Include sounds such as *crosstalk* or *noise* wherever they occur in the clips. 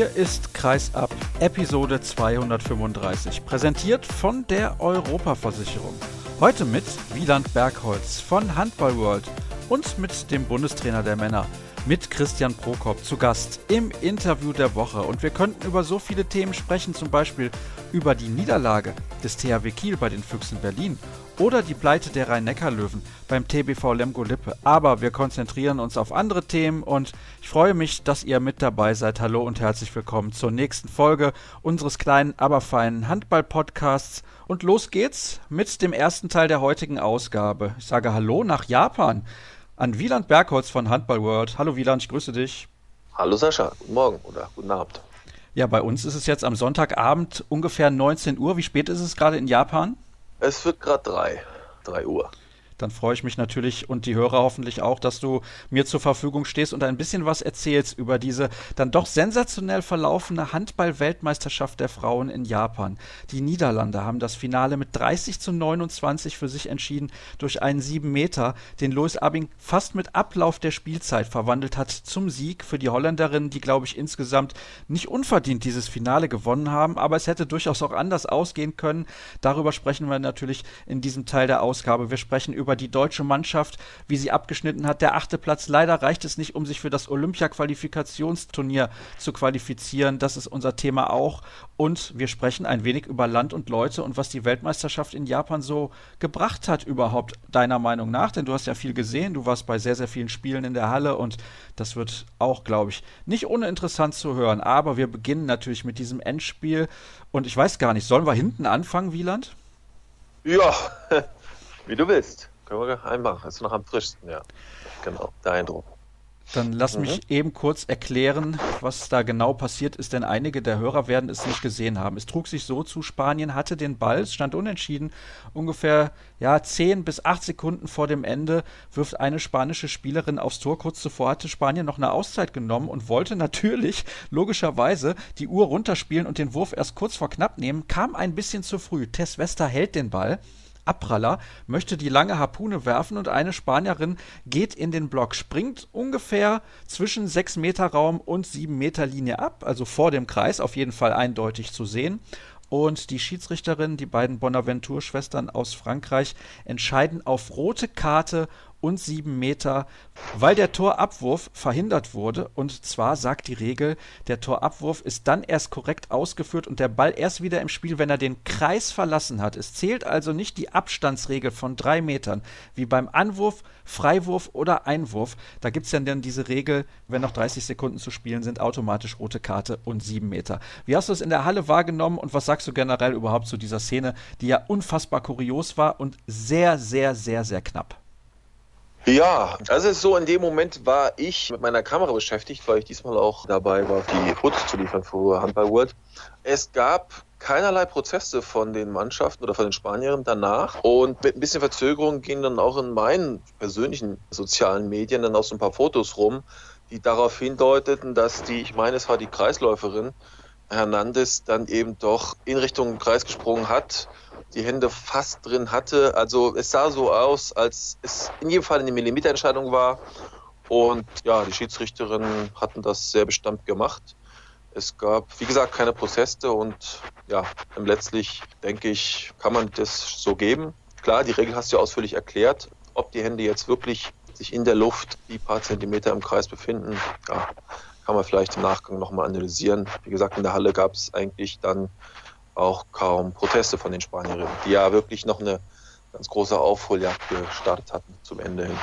Hier ist Kreisab, Episode 235, präsentiert von der Europaversicherung. Heute mit Wieland Bergholz von Handball World und mit dem Bundestrainer der Männer, mit Christian Prokop zu Gast im Interview der Woche. Und wir könnten über so viele Themen sprechen, zum Beispiel über die Niederlage des THW Kiel bei den Füchsen Berlin oder die Pleite der Rhein-Neckar-Löwen beim TBV Lemgo Lippe. Aber wir konzentrieren uns auf andere Themen und ich freue mich, dass ihr mit dabei seid. Hallo und herzlich willkommen zur nächsten Folge unseres kleinen, aber feinen Handball-Podcasts. Und los geht's mit dem ersten Teil der heutigen Ausgabe. Ich sage Hallo nach Japan an Wieland Bergholz von Handball World. Hallo Wieland, ich grüße dich. Hallo Sascha, guten Morgen oder guten Abend. Ja, bei uns ist es jetzt am Sonntagabend ungefähr 19 Uhr. Wie spät ist es gerade in Japan? Es wird gerade drei, drei Uhr dann freue ich mich natürlich und die Hörer hoffentlich auch, dass du mir zur Verfügung stehst und ein bisschen was erzählst über diese dann doch sensationell verlaufene Handball-Weltmeisterschaft der Frauen in Japan. Die Niederlande haben das Finale mit 30 zu 29 für sich entschieden durch einen 7 Meter, den Louis Abing fast mit Ablauf der Spielzeit verwandelt hat zum Sieg für die Holländerinnen, die glaube ich insgesamt nicht unverdient dieses Finale gewonnen haben, aber es hätte durchaus auch anders ausgehen können. Darüber sprechen wir natürlich in diesem Teil der Ausgabe. Wir sprechen über über die deutsche Mannschaft, wie sie abgeschnitten hat. Der achte Platz, leider reicht es nicht, um sich für das Olympia-Qualifikationsturnier zu qualifizieren. Das ist unser Thema auch. Und wir sprechen ein wenig über Land und Leute und was die Weltmeisterschaft in Japan so gebracht hat überhaupt, deiner Meinung nach. Denn du hast ja viel gesehen, du warst bei sehr, sehr vielen Spielen in der Halle und das wird auch, glaube ich, nicht uninteressant zu hören. Aber wir beginnen natürlich mit diesem Endspiel. Und ich weiß gar nicht, sollen wir hinten anfangen, Wieland? Ja, *laughs* wie du willst. Können wir einmachen. Ist noch am frischsten, ja. Genau, der Eindruck. Dann lass mhm. mich eben kurz erklären, was da genau passiert ist, denn einige der Hörer werden es nicht gesehen haben. Es trug sich so zu, Spanien hatte den Ball, es stand unentschieden, ungefähr ja, 10 bis 8 Sekunden vor dem Ende wirft eine spanische Spielerin aufs Tor. Kurz zuvor hatte Spanien noch eine Auszeit genommen und wollte *laughs* natürlich logischerweise die Uhr runterspielen und den Wurf erst kurz vor knapp nehmen, kam ein bisschen zu früh. Tess Wester hält den Ball Abpraller, möchte die lange Harpune werfen und eine Spanierin geht in den Block, springt ungefähr zwischen 6 Meter Raum und 7 Meter Linie ab, also vor dem Kreis, auf jeden Fall eindeutig zu sehen. Und die Schiedsrichterin, die beiden Bonaventure-Schwestern aus Frankreich, entscheiden auf rote Karte und sieben Meter, weil der Torabwurf verhindert wurde. Und zwar sagt die Regel, der Torabwurf ist dann erst korrekt ausgeführt und der Ball erst wieder im Spiel, wenn er den Kreis verlassen hat. Es zählt also nicht die Abstandsregel von drei Metern, wie beim Anwurf, Freiwurf oder Einwurf. Da gibt es ja dann diese Regel, wenn noch 30 Sekunden zu spielen sind, automatisch rote Karte und sieben Meter. Wie hast du es in der Halle wahrgenommen und was sagst du generell überhaupt zu dieser Szene, die ja unfassbar kurios war und sehr, sehr, sehr, sehr knapp? Ja, also es ist so, in dem Moment war ich mit meiner Kamera beschäftigt, weil ich diesmal auch dabei war, die Fotos zu liefern für Handball World. Es gab keinerlei Prozesse von den Mannschaften oder von den Spaniern danach. Und mit ein bisschen Verzögerung gingen dann auch in meinen persönlichen sozialen Medien dann auch so ein paar Fotos rum, die darauf hindeuteten, dass die, ich meine, es war die Kreisläuferin Hernandez, dann eben doch in Richtung Kreis gesprungen hat die Hände fast drin hatte. Also es sah so aus, als es in jedem Fall eine Millimeterentscheidung war. Und ja, die Schiedsrichterinnen hatten das sehr bestimmt gemacht. Es gab, wie gesagt, keine Proteste und ja, letztlich denke ich, kann man das so geben. Klar, die Regel hast du ja ausführlich erklärt. Ob die Hände jetzt wirklich sich in der Luft die paar Zentimeter im Kreis befinden, ja, kann man vielleicht im Nachgang nochmal analysieren. Wie gesagt, in der Halle gab es eigentlich dann auch kaum Proteste von den Spanierinnen, die ja wirklich noch eine ganz große Aufholjagd gestartet hatten zum Ende hin.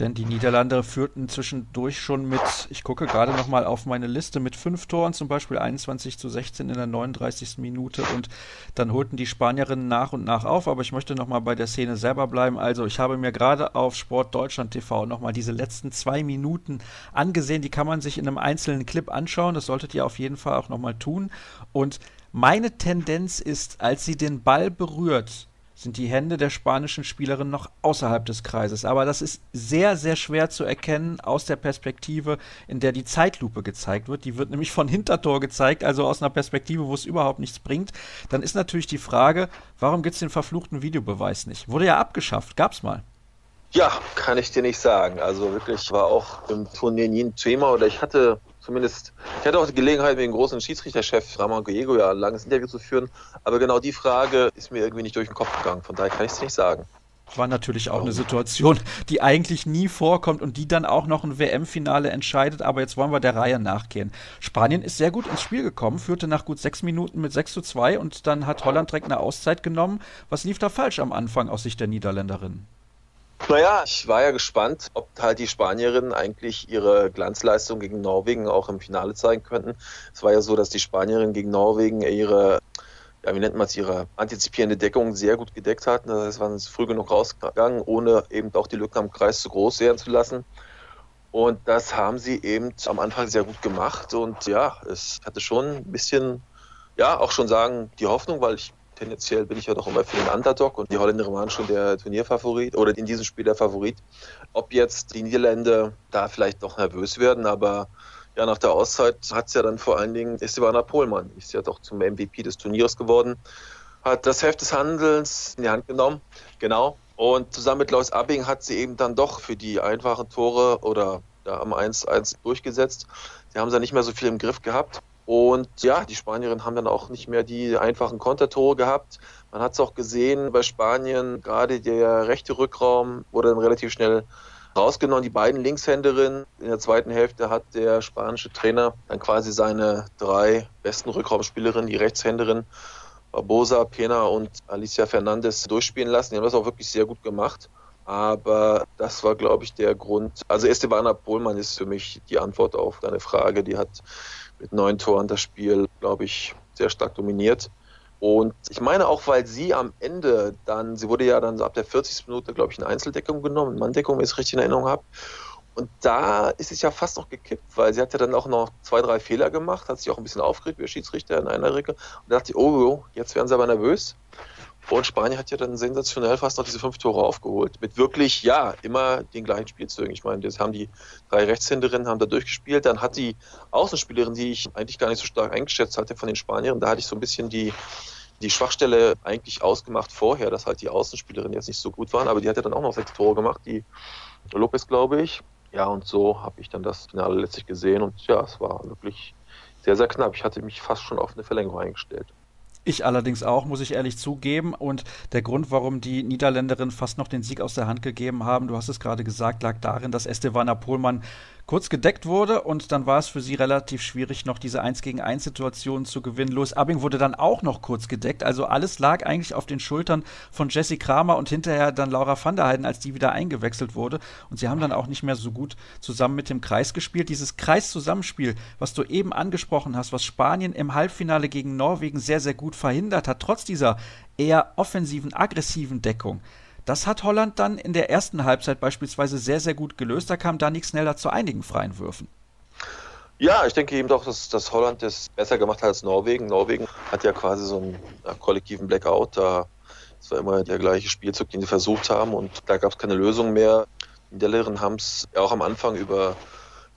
Denn die Niederlande führten zwischendurch schon mit, ich gucke gerade nochmal auf meine Liste, mit fünf Toren, zum Beispiel 21 zu 16 in der 39. Minute und dann holten die Spanierinnen nach und nach auf, aber ich möchte nochmal bei der Szene selber bleiben. Also ich habe mir gerade auf Sport Deutschland TV nochmal diese letzten zwei Minuten angesehen, die kann man sich in einem einzelnen Clip anschauen, das solltet ihr auf jeden Fall auch nochmal tun und meine Tendenz ist, als sie den Ball berührt, sind die Hände der spanischen Spielerin noch außerhalb des Kreises. Aber das ist sehr, sehr schwer zu erkennen aus der Perspektive, in der die Zeitlupe gezeigt wird. Die wird nämlich von Hintertor gezeigt, also aus einer Perspektive, wo es überhaupt nichts bringt. Dann ist natürlich die Frage, warum gibt es den verfluchten Videobeweis nicht? Wurde ja abgeschafft, gab's mal. Ja, kann ich dir nicht sagen. Also wirklich war auch im Turnier nie ein Thema oder ich hatte zumindest, ich hatte auch die Gelegenheit, mit dem großen Schiedsrichterchef Ramon Gallego ja ein langes Interview zu führen, aber genau die Frage ist mir irgendwie nicht durch den Kopf gegangen, von daher kann ich es nicht sagen. War natürlich auch eine Situation, die eigentlich nie vorkommt und die dann auch noch ein WM-Finale entscheidet. Aber jetzt wollen wir der Reihe nachgehen. Spanien ist sehr gut ins Spiel gekommen, führte nach gut sechs Minuten mit 6 zu 2 und dann hat Holland direkt eine Auszeit genommen. Was lief da falsch am Anfang aus Sicht der Niederländerin? Naja, ich war ja gespannt, ob halt die Spanierinnen eigentlich ihre Glanzleistung gegen Norwegen auch im Finale zeigen könnten. Es war ja so, dass die Spanierinnen gegen Norwegen ihre, ja, wie nennt man es, ihre antizipierende Deckung sehr gut gedeckt hatten. Das heißt, waren früh genug rausgegangen, ohne eben auch die Lücken am Kreis zu groß werden zu lassen. Und das haben sie eben am Anfang sehr gut gemacht. Und ja, es hatte schon ein bisschen, ja, auch schon sagen, die Hoffnung, weil ich tendenziell bin ich ja doch immer für den Underdog und die Holländer waren schon der Turnierfavorit oder in diesem Spiel der Favorit. Ob jetzt die Niederländer da vielleicht doch nervös werden, aber ja, nach der Auszeit hat es ja dann vor allen Dingen Estebana Pohlmann, ist ja doch zum MVP des Turniers geworden, hat das Heft des Handelns in die Hand genommen, genau. Und zusammen mit Lois Abing hat sie eben dann doch für die einfachen Tore oder ja, am 1-1 durchgesetzt. Sie haben sie nicht mehr so viel im Griff gehabt. Und ja, die Spanierinnen haben dann auch nicht mehr die einfachen Kontertore gehabt. Man hat es auch gesehen bei Spanien, gerade der rechte Rückraum wurde dann relativ schnell rausgenommen. Die beiden Linkshänderinnen in der zweiten Hälfte hat der spanische Trainer dann quasi seine drei besten Rückraumspielerinnen, die Rechtshänderin Barbosa, Pena und Alicia Fernandez durchspielen lassen. Die haben das auch wirklich sehr gut gemacht. Aber das war, glaube ich, der Grund. Also Estebana Pohlmann ist für mich die Antwort auf deine Frage. Die hat mit neun Toren das Spiel, glaube ich, sehr stark dominiert. Und ich meine auch, weil sie am Ende dann, sie wurde ja dann so ab der 40. Minute, glaube ich, in Einzeldeckung genommen, Manndeckung, wenn ich es richtig in Erinnerung habe. Und da ist es ja fast noch gekippt, weil sie hat ja dann auch noch zwei, drei Fehler gemacht, hat sich auch ein bisschen aufgeregt, wie der Schiedsrichter in einer Regel. Und da dachte ich, oh, jetzt werden sie aber nervös. Und Spanien hat ja dann sensationell fast noch diese fünf Tore aufgeholt. Mit wirklich, ja, immer den gleichen Spielzügen. Ich meine, das haben die drei Rechtshänderinnen haben da durchgespielt. Dann hat die Außenspielerin, die ich eigentlich gar nicht so stark eingeschätzt hatte von den Spaniern, da hatte ich so ein bisschen die, die Schwachstelle eigentlich ausgemacht vorher, dass halt die Außenspielerinnen jetzt nicht so gut waren. Aber die hat ja dann auch noch sechs Tore gemacht, die Lopez, glaube ich. Ja, und so habe ich dann das Finale letztlich gesehen. Und ja, es war wirklich sehr, sehr knapp. Ich hatte mich fast schon auf eine Verlängerung eingestellt. Ich allerdings auch, muss ich ehrlich zugeben. Und der Grund, warum die Niederländerinnen fast noch den Sieg aus der Hand gegeben haben, du hast es gerade gesagt, lag darin, dass Estevana Pohlmann kurz gedeckt wurde und dann war es für sie relativ schwierig, noch diese 1 gegen 1 Situation zu gewinnen. Louis Abing wurde dann auch noch kurz gedeckt. Also alles lag eigentlich auf den Schultern von Jesse Kramer und hinterher dann Laura van der Heiden, als die wieder eingewechselt wurde. Und sie haben dann auch nicht mehr so gut zusammen mit dem Kreis gespielt. Dieses Kreiszusammenspiel, was du eben angesprochen hast, was Spanien im Halbfinale gegen Norwegen sehr, sehr gut verhindert hat, trotz dieser eher offensiven, aggressiven Deckung. Das hat Holland dann in der ersten Halbzeit beispielsweise sehr, sehr gut gelöst. Da kam Danik schneller zu einigen freien Würfen. Ja, ich denke eben doch, dass, dass Holland das besser gemacht hat als Norwegen. Norwegen hat ja quasi so einen kollektiven Blackout. Da es war immer der gleiche Spielzug, den sie versucht haben und da gab es keine Lösung mehr. Die Niederländerinnen haben es ja auch am Anfang über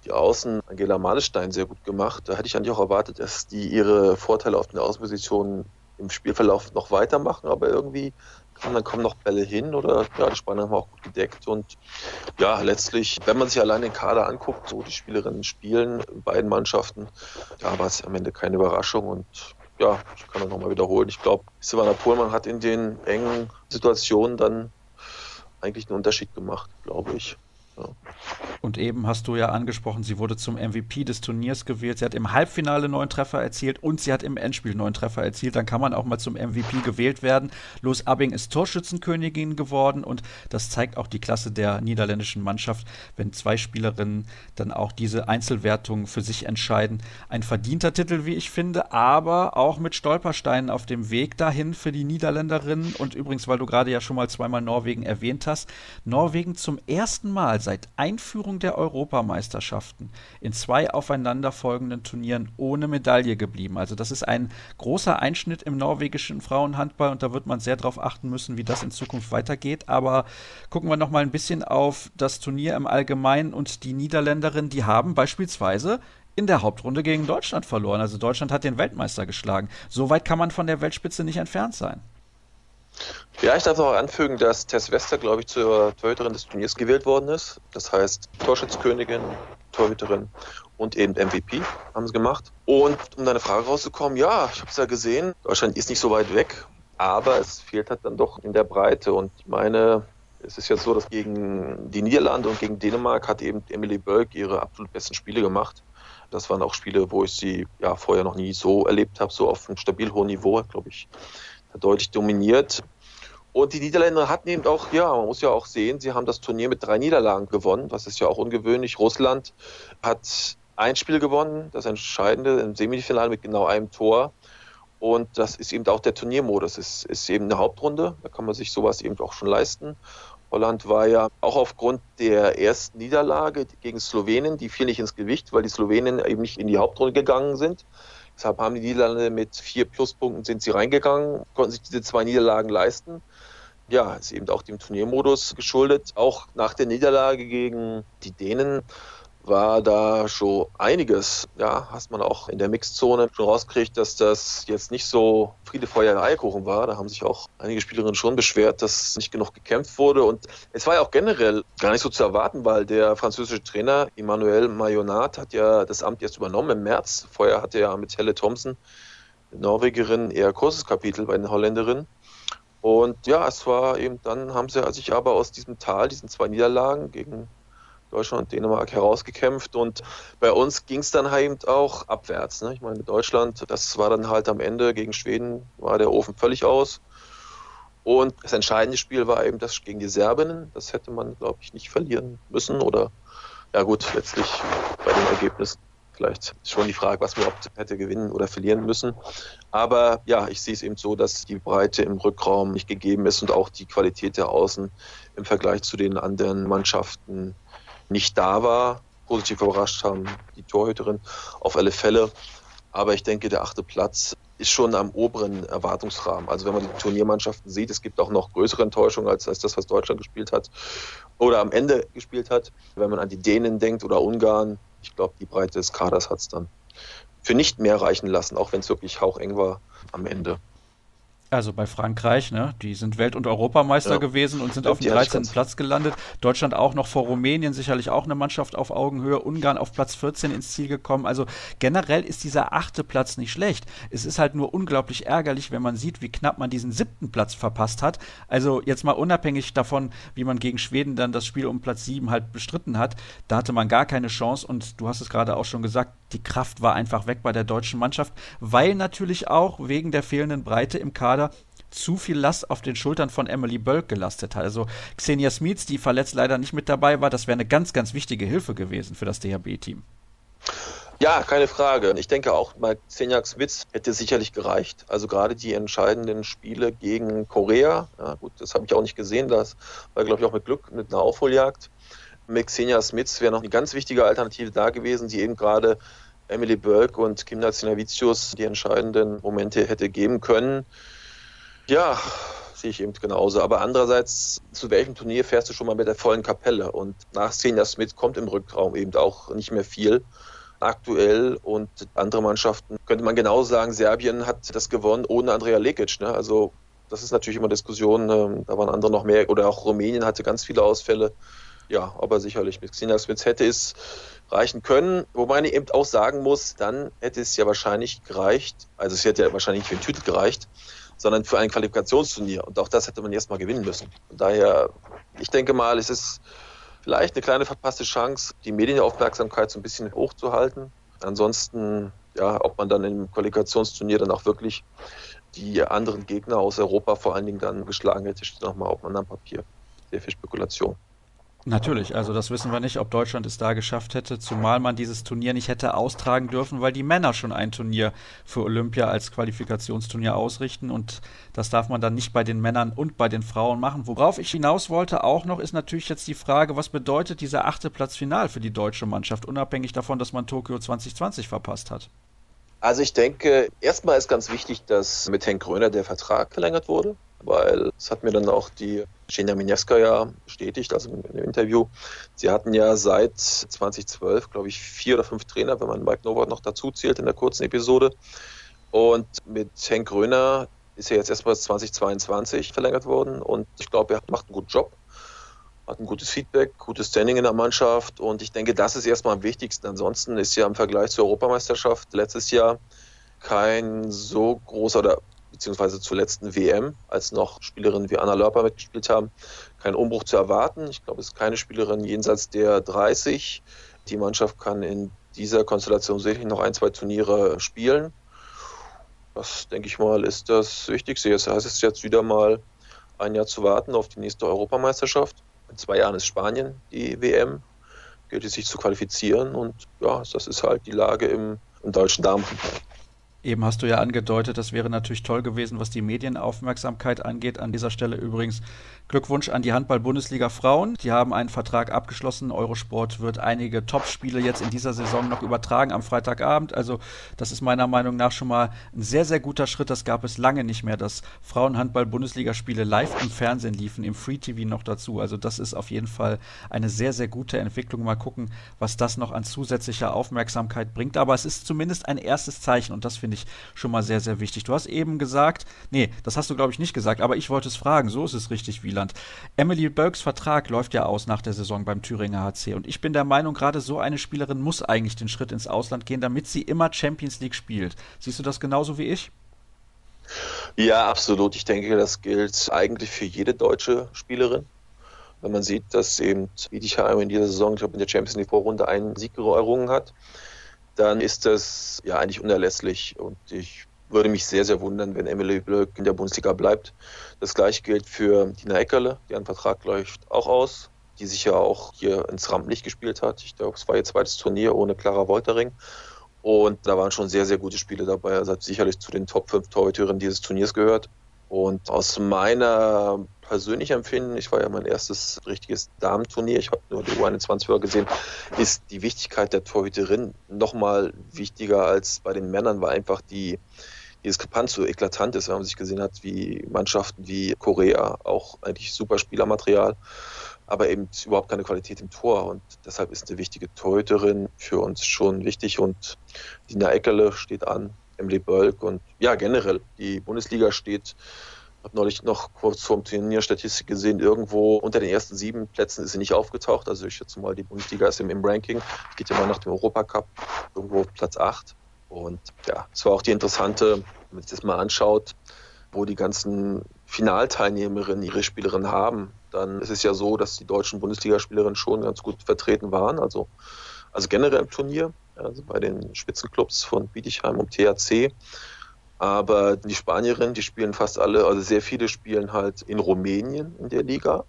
die Außen Angela Malestein sehr gut gemacht. Da hätte ich eigentlich auch erwartet, dass die ihre Vorteile auf den Außenpositionen im Spielverlauf noch weitermachen, aber irgendwie und dann kommen noch Bälle hin oder ja, die Spanier haben auch gut gedeckt und ja, letztlich, wenn man sich allein den Kader anguckt, so die Spielerinnen spielen in beiden Mannschaften, da war es am Ende keine Überraschung und ja, ich kann das nochmal wiederholen. Ich glaube, Silvana Pohlmann hat in den engen Situationen dann eigentlich einen Unterschied gemacht, glaube ich. Ja. Und eben hast du ja angesprochen, sie wurde zum MVP des Turniers gewählt. Sie hat im Halbfinale neun Treffer erzielt und sie hat im Endspiel neun Treffer erzielt. Dann kann man auch mal zum MVP gewählt werden. Los Abing ist Torschützenkönigin geworden und das zeigt auch die Klasse der niederländischen Mannschaft, wenn zwei Spielerinnen dann auch diese Einzelwertung für sich entscheiden. Ein verdienter Titel, wie ich finde, aber auch mit Stolpersteinen auf dem Weg dahin für die Niederländerinnen. Und übrigens, weil du gerade ja schon mal zweimal Norwegen erwähnt hast, Norwegen zum ersten Mal seit Einführung der Europameisterschaften in zwei aufeinanderfolgenden Turnieren ohne Medaille geblieben. Also das ist ein großer Einschnitt im norwegischen Frauenhandball und da wird man sehr darauf achten müssen, wie das in Zukunft weitergeht. Aber gucken wir noch mal ein bisschen auf das Turnier im Allgemeinen und die Niederländerinnen, die haben beispielsweise in der Hauptrunde gegen Deutschland verloren. Also Deutschland hat den Weltmeister geschlagen. So weit kann man von der Weltspitze nicht entfernt sein. Ja, ich darf noch anfügen, dass Tess Wester, glaube ich, zur Torhüterin des Turniers gewählt worden ist. Das heißt, Torschützkönigin Torhüterin und eben MVP haben sie gemacht. Und um deine Frage rauszukommen, ja, ich habe es ja gesehen, Deutschland ist nicht so weit weg, aber es fehlt halt dann doch in der Breite. Und ich meine, es ist jetzt so, dass gegen die Niederlande und gegen Dänemark hat eben Emily Bölk ihre absolut besten Spiele gemacht. Das waren auch Spiele, wo ich sie ja vorher noch nie so erlebt habe, so auf einem stabil hohen Niveau, glaube ich, deutlich dominiert. Und die Niederländer hatten eben auch, ja, man muss ja auch sehen, sie haben das Turnier mit drei Niederlagen gewonnen. Das ist ja auch ungewöhnlich. Russland hat ein Spiel gewonnen, das entscheidende im Semifinale mit genau einem Tor. Und das ist eben auch der Turniermodus. Es ist eben eine Hauptrunde, da kann man sich sowas eben auch schon leisten. Holland war ja auch aufgrund der ersten Niederlage gegen Slowenien, die fiel nicht ins Gewicht, weil die Slowenen eben nicht in die Hauptrunde gegangen sind. Deshalb haben die Niederlande mit vier Pluspunkten sind sie reingegangen, konnten sich diese zwei Niederlagen leisten. Ja, ist eben auch dem Turniermodus geschuldet. Auch nach der Niederlage gegen die Dänen war da schon einiges. Ja, hast man auch in der Mixzone schon rausgekriegt, dass das jetzt nicht so Friede, Feuer, Eierkuchen war. Da haben sich auch einige Spielerinnen schon beschwert, dass nicht genug gekämpft wurde. Und es war ja auch generell gar nicht so zu erwarten, weil der französische Trainer Emmanuel Mayonat hat ja das Amt jetzt übernommen im März. Vorher hatte er mit Helle Thompson, Norwegerin, eher kurzes Kapitel bei den Holländerinnen. Und ja, es war eben, dann haben sie sich aber aus diesem Tal, diesen zwei Niederlagen gegen Deutschland und Dänemark herausgekämpft und bei uns ging es dann halt auch abwärts. Ne? Ich meine, Deutschland, das war dann halt am Ende gegen Schweden, war der Ofen völlig aus. Und das entscheidende Spiel war eben das gegen die Serbinnen. Das hätte man, glaube ich, nicht verlieren müssen oder, ja gut, letztlich bei dem Ergebnis vielleicht schon die Frage, was man überhaupt hätte gewinnen oder verlieren müssen. Aber ja, ich sehe es eben so, dass die Breite im Rückraum nicht gegeben ist und auch die Qualität der Außen im Vergleich zu den anderen Mannschaften nicht da war. Positiv überrascht haben die Torhüterin auf alle Fälle. Aber ich denke, der achte Platz ist schon am oberen Erwartungsrahmen. Also wenn man die Turniermannschaften sieht, es gibt auch noch größere Enttäuschungen als, als das, was Deutschland gespielt hat oder am Ende gespielt hat. Wenn man an die Dänen denkt oder Ungarn, ich glaube, die Breite des Kaders hat es dann für nicht mehr reichen lassen, auch wenn es wirklich haucheng war am Ende also bei Frankreich, ne? Die sind Welt- und Europameister ja. gewesen und sind auf dem 13. Platz gelandet. Deutschland auch noch vor Rumänien, sicherlich auch eine Mannschaft auf Augenhöhe. Ungarn auf Platz 14 ins Ziel gekommen. Also generell ist dieser achte Platz nicht schlecht. Es ist halt nur unglaublich ärgerlich, wenn man sieht, wie knapp man diesen siebten Platz verpasst hat. Also jetzt mal unabhängig davon, wie man gegen Schweden dann das Spiel um Platz 7 halt bestritten hat. Da hatte man gar keine Chance und du hast es gerade auch schon gesagt, die Kraft war einfach weg bei der deutschen Mannschaft, weil natürlich auch wegen der fehlenden Breite im Kader zu viel Last auf den Schultern von Emily Bölk gelastet hat. Also Xenia Smits, die verletzt leider nicht mit dabei war, das wäre eine ganz, ganz wichtige Hilfe gewesen für das DHB-Team. Ja, keine Frage. Ich denke auch, bei Xenia Smits hätte sicherlich gereicht. Also gerade die entscheidenden Spiele gegen Korea, ja gut, das habe ich auch nicht gesehen, das war glaube ich auch mit Glück, mit einer Aufholjagd. Mit Xenia Smits wäre noch eine ganz wichtige Alternative da gewesen, die eben gerade Emily Burke und Kim Nazinavicius die entscheidenden Momente hätte geben können. Ja, sehe ich eben genauso. Aber andererseits, zu welchem Turnier fährst du schon mal mit der vollen Kapelle? Und nach Senja Smith kommt im Rückraum eben auch nicht mehr viel aktuell und andere Mannschaften könnte man genauso sagen, Serbien hat das gewonnen ohne Andrea Lekic. Ne? Also das ist natürlich immer Diskussion, ähm, da waren andere noch mehr oder auch Rumänien hatte ganz viele Ausfälle. Ja, aber sicherlich mit Xenia Smith hätte es reichen können. Wobei man eben auch sagen muss, dann hätte es ja wahrscheinlich gereicht, also es hätte ja wahrscheinlich für den Titel gereicht, sondern für ein Qualifikationsturnier. Und auch das hätte man erstmal gewinnen müssen. Von daher, ich denke mal, es ist vielleicht eine kleine verpasste Chance, die Medienaufmerksamkeit so ein bisschen hochzuhalten. Ansonsten, ja, ob man dann im Qualifikationsturnier dann auch wirklich die anderen Gegner aus Europa vor allen Dingen dann geschlagen hätte, steht nochmal auf einem anderen Papier. Sehr viel Spekulation. Natürlich, also das wissen wir nicht, ob Deutschland es da geschafft hätte, zumal man dieses Turnier nicht hätte austragen dürfen, weil die Männer schon ein Turnier für Olympia als Qualifikationsturnier ausrichten und das darf man dann nicht bei den Männern und bei den Frauen machen. Worauf ich hinaus wollte auch noch, ist natürlich jetzt die Frage, was bedeutet dieser achte Platz final für die deutsche Mannschaft, unabhängig davon, dass man Tokio 2020 verpasst hat? Also ich denke, erstmal ist ganz wichtig, dass mit Henk Gröner der Vertrag verlängert wurde weil es hat mir dann auch die Genia ja bestätigt, also in dem Interview. Sie hatten ja seit 2012, glaube ich, vier oder fünf Trainer, wenn man Mike Nowak noch dazu zählt in der kurzen Episode. Und mit Henk Gröner ist er jetzt erstmal 2022 verlängert worden und ich glaube, er macht einen guten Job. hat ein gutes Feedback, gutes Standing in der Mannschaft und ich denke, das ist erstmal am wichtigsten. Ansonsten ist ja im Vergleich zur Europameisterschaft letztes Jahr kein so großer oder beziehungsweise zur letzten WM, als noch Spielerinnen wie Anna Lörper mitgespielt haben, kein Umbruch zu erwarten. Ich glaube, es ist keine Spielerin jenseits der 30. Die Mannschaft kann in dieser Konstellation sicherlich noch ein, zwei Turniere spielen. Das, denke ich mal, ist das Wichtigste. Jetzt heißt es jetzt wieder mal ein Jahr zu warten auf die nächste Europameisterschaft. In zwei Jahren ist Spanien die WM. Gilt es sich zu qualifizieren und ja, das ist halt die Lage im, im deutschen Damenfußball. Eben hast du ja angedeutet, das wäre natürlich toll gewesen, was die Medienaufmerksamkeit angeht. An dieser Stelle übrigens Glückwunsch an die Handball-Bundesliga Frauen. Die haben einen Vertrag abgeschlossen. Eurosport wird einige Topspiele jetzt in dieser Saison noch übertragen am Freitagabend. Also das ist meiner Meinung nach schon mal ein sehr, sehr guter Schritt. Das gab es lange nicht mehr, dass Frauenhandball-Bundesliga-Spiele live im Fernsehen liefen, im Free TV noch dazu. Also das ist auf jeden Fall eine sehr, sehr gute Entwicklung. Mal gucken, was das noch an zusätzlicher Aufmerksamkeit bringt. Aber es ist zumindest ein erstes Zeichen und das finde ich schon mal sehr, sehr wichtig. Du hast eben gesagt, nee, das hast du glaube ich nicht gesagt, aber ich wollte es fragen. So ist es richtig, wie Wieland. Emily Burks Vertrag läuft ja aus nach der Saison beim Thüringer HC und ich bin der Meinung, gerade so eine Spielerin muss eigentlich den Schritt ins Ausland gehen, damit sie immer Champions League spielt. Siehst du das genauso wie ich? Ja, absolut. Ich denke, das gilt eigentlich für jede deutsche Spielerin. Wenn man sieht, dass eben Wiedigheim in dieser Saison, ich glaube, in der Champions League Vorrunde einen Sieg errungen hat, dann ist das ja eigentlich unerlässlich. Und ich würde mich sehr, sehr wundern, wenn Emily Blöck in der Bundesliga bleibt. Das gleiche gilt für Dina Eckerle, deren Vertrag läuft auch aus, die sich ja auch hier ins Rampenlicht gespielt hat. Ich glaube, es war ihr zweites Turnier ohne Clara Woltering. Und da waren schon sehr, sehr gute Spiele dabei. Also hat sicherlich zu den Top 5 Torhüterinnen dieses Turniers gehört. Und aus meiner persönlichen Empfinden, ich war ja mein erstes richtiges Damenturnier, ich habe nur die U21 gesehen, ist die Wichtigkeit der Torhüterin nochmal wichtiger als bei den Männern, weil einfach die, die Diskrepanz so eklatant ist, wenn man sich gesehen hat, wie Mannschaften wie Korea, auch eigentlich super Spielermaterial, aber eben überhaupt keine Qualität im Tor. Und deshalb ist eine wichtige Torhüterin für uns schon wichtig. Und Dina Eckerle steht an, Emily Bölk und ja, generell, die Bundesliga steht habe neulich noch kurz vorm Turnier Statistik gesehen, irgendwo unter den ersten sieben Plätzen ist sie nicht aufgetaucht. Also ich schätze mal, die Bundesliga ist im, im Ranking. Geht ja mal nach dem Europacup, irgendwo Platz acht. Und ja, es war auch die interessante, wenn man sich das mal anschaut, wo die ganzen Finalteilnehmerinnen ihre Spielerinnen haben, dann ist es ja so, dass die deutschen Bundesligaspielerinnen schon ganz gut vertreten waren. Also, also generell im Turnier, also bei den Spitzenclubs von Bietigheim und THC. Aber die Spanierinnen, die spielen fast alle, also sehr viele spielen halt in Rumänien in der Liga.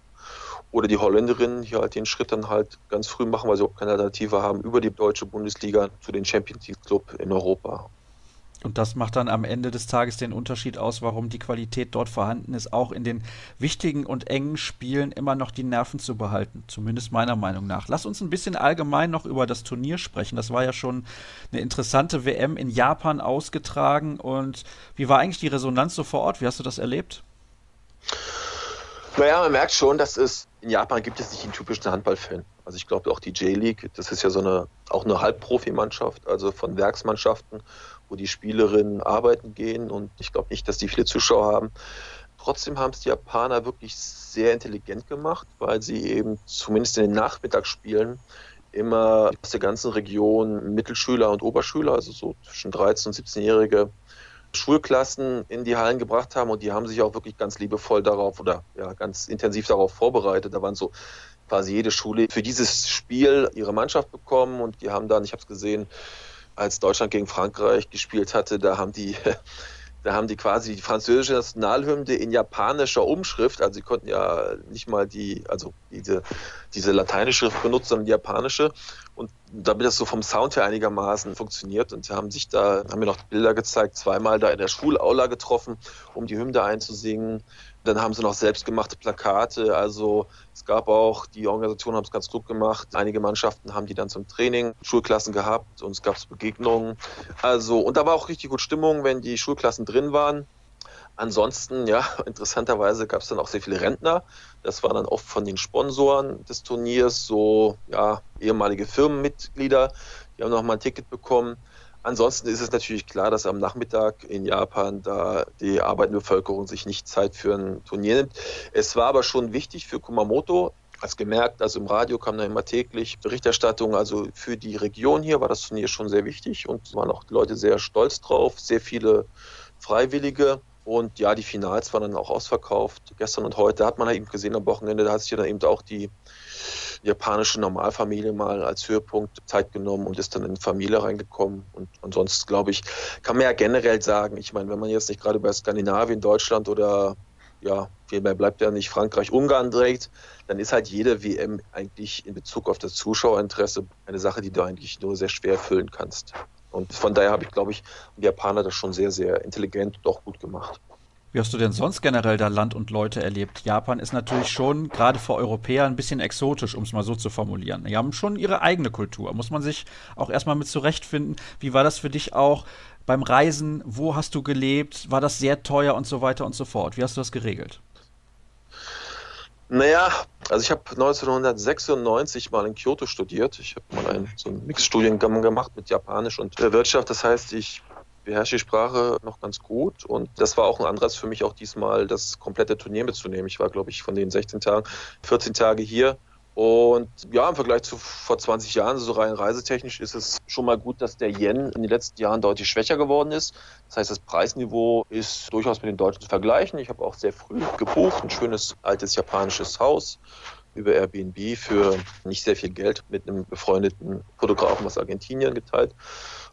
Oder die Holländerinnen, die halt den Schritt dann halt ganz früh machen, weil sie auch keine Alternative haben, über die deutsche Bundesliga zu den Champions League Club in Europa. Und das macht dann am Ende des Tages den Unterschied aus, warum die Qualität dort vorhanden ist, auch in den wichtigen und engen Spielen immer noch die Nerven zu behalten. Zumindest meiner Meinung nach. Lass uns ein bisschen allgemein noch über das Turnier sprechen. Das war ja schon eine interessante WM in Japan ausgetragen. Und wie war eigentlich die Resonanz so vor Ort? Wie hast du das erlebt? Naja, man merkt schon, dass es in Japan gibt es nicht den typischen Handballfan. Also ich glaube auch die J-League, das ist ja so eine auch eine Halbprofi-Mannschaft, also von Werksmannschaften wo die Spielerinnen arbeiten gehen und ich glaube nicht, dass die viele Zuschauer haben. Trotzdem haben es die Japaner wirklich sehr intelligent gemacht, weil sie eben zumindest in den Nachmittagsspielen immer aus der ganzen Region Mittelschüler und Oberschüler, also so zwischen 13 und 17-jährige Schulklassen in die Hallen gebracht haben und die haben sich auch wirklich ganz liebevoll darauf oder ja ganz intensiv darauf vorbereitet. Da waren so quasi jede Schule für dieses Spiel ihre Mannschaft bekommen und die haben dann, ich habe es gesehen, als Deutschland gegen Frankreich gespielt hatte, da haben die, *laughs* da haben die quasi die französische Nationalhymne in japanischer Umschrift, also sie konnten ja nicht mal die, also diese, diese lateinische Schrift benutzen, sondern die japanische. Und damit das so vom Sound her einigermaßen funktioniert und haben sich da, haben mir noch Bilder gezeigt, zweimal da in der Schulaula getroffen, um die Hymne einzusingen. Dann haben sie noch selbstgemachte Plakate. Also es gab auch, die Organisationen haben es ganz gut gemacht. Einige Mannschaften haben die dann zum Training, Schulklassen gehabt und es gab Begegnungen. Also, und da war auch richtig gut Stimmung, wenn die Schulklassen drin waren. Ansonsten, ja, *laughs* interessanterweise gab es dann auch sehr viele Rentner. Das war dann oft von den Sponsoren des Turniers, so ja, ehemalige Firmenmitglieder, die haben nochmal ein Ticket bekommen. Ansonsten ist es natürlich klar, dass am Nachmittag in Japan da die arbeitende Bevölkerung sich nicht Zeit für ein Turnier nimmt. Es war aber schon wichtig für Kumamoto das gemerkt. Also im Radio kam da immer täglich Berichterstattung. Also für die Region hier war das Turnier schon sehr wichtig und waren auch die Leute sehr stolz drauf. Sehr viele Freiwillige. Und ja, die Finals waren dann auch ausverkauft. Gestern und heute hat man eben gesehen am Wochenende, da hat sich dann eben auch die japanische Normalfamilie mal als Höhepunkt Zeit genommen und ist dann in die Familie reingekommen. Und ansonsten, glaube ich, kann man ja generell sagen, ich meine, wenn man jetzt nicht gerade über Skandinavien, Deutschland oder ja, viel mehr bleibt ja nicht Frankreich, Ungarn trägt, dann ist halt jede WM eigentlich in Bezug auf das Zuschauerinteresse eine Sache, die du eigentlich nur sehr schwer füllen kannst. Und von daher habe ich, glaube ich, die Japaner das schon sehr, sehr intelligent und auch gut gemacht. Wie hast du denn sonst generell da Land und Leute erlebt? Japan ist natürlich schon gerade für Europäer ein bisschen exotisch, um es mal so zu formulieren. Die haben schon ihre eigene Kultur. Muss man sich auch erstmal mit zurechtfinden. Wie war das für dich auch beim Reisen? Wo hast du gelebt? War das sehr teuer und so weiter und so fort? Wie hast du das geregelt? Naja, also ich habe 1996 mal in Kyoto studiert. Ich habe mal einen, so einen Mixstudiengang gemacht mit Japanisch und Wirtschaft. Das heißt, ich beherrsche die Sprache noch ganz gut und das war auch ein Anreiz für mich auch diesmal das komplette Turnier mitzunehmen. Ich war, glaube ich, von den 16 Tagen 14 Tage hier und ja, im Vergleich zu vor 20 Jahren, so rein reisetechnisch, ist es schon mal gut, dass der Yen in den letzten Jahren deutlich schwächer geworden ist. Das heißt, das Preisniveau ist durchaus mit den Deutschen zu vergleichen. Ich habe auch sehr früh gebucht, ein schönes altes japanisches Haus über Airbnb für nicht sehr viel Geld mit einem befreundeten Fotografen aus Argentinien geteilt.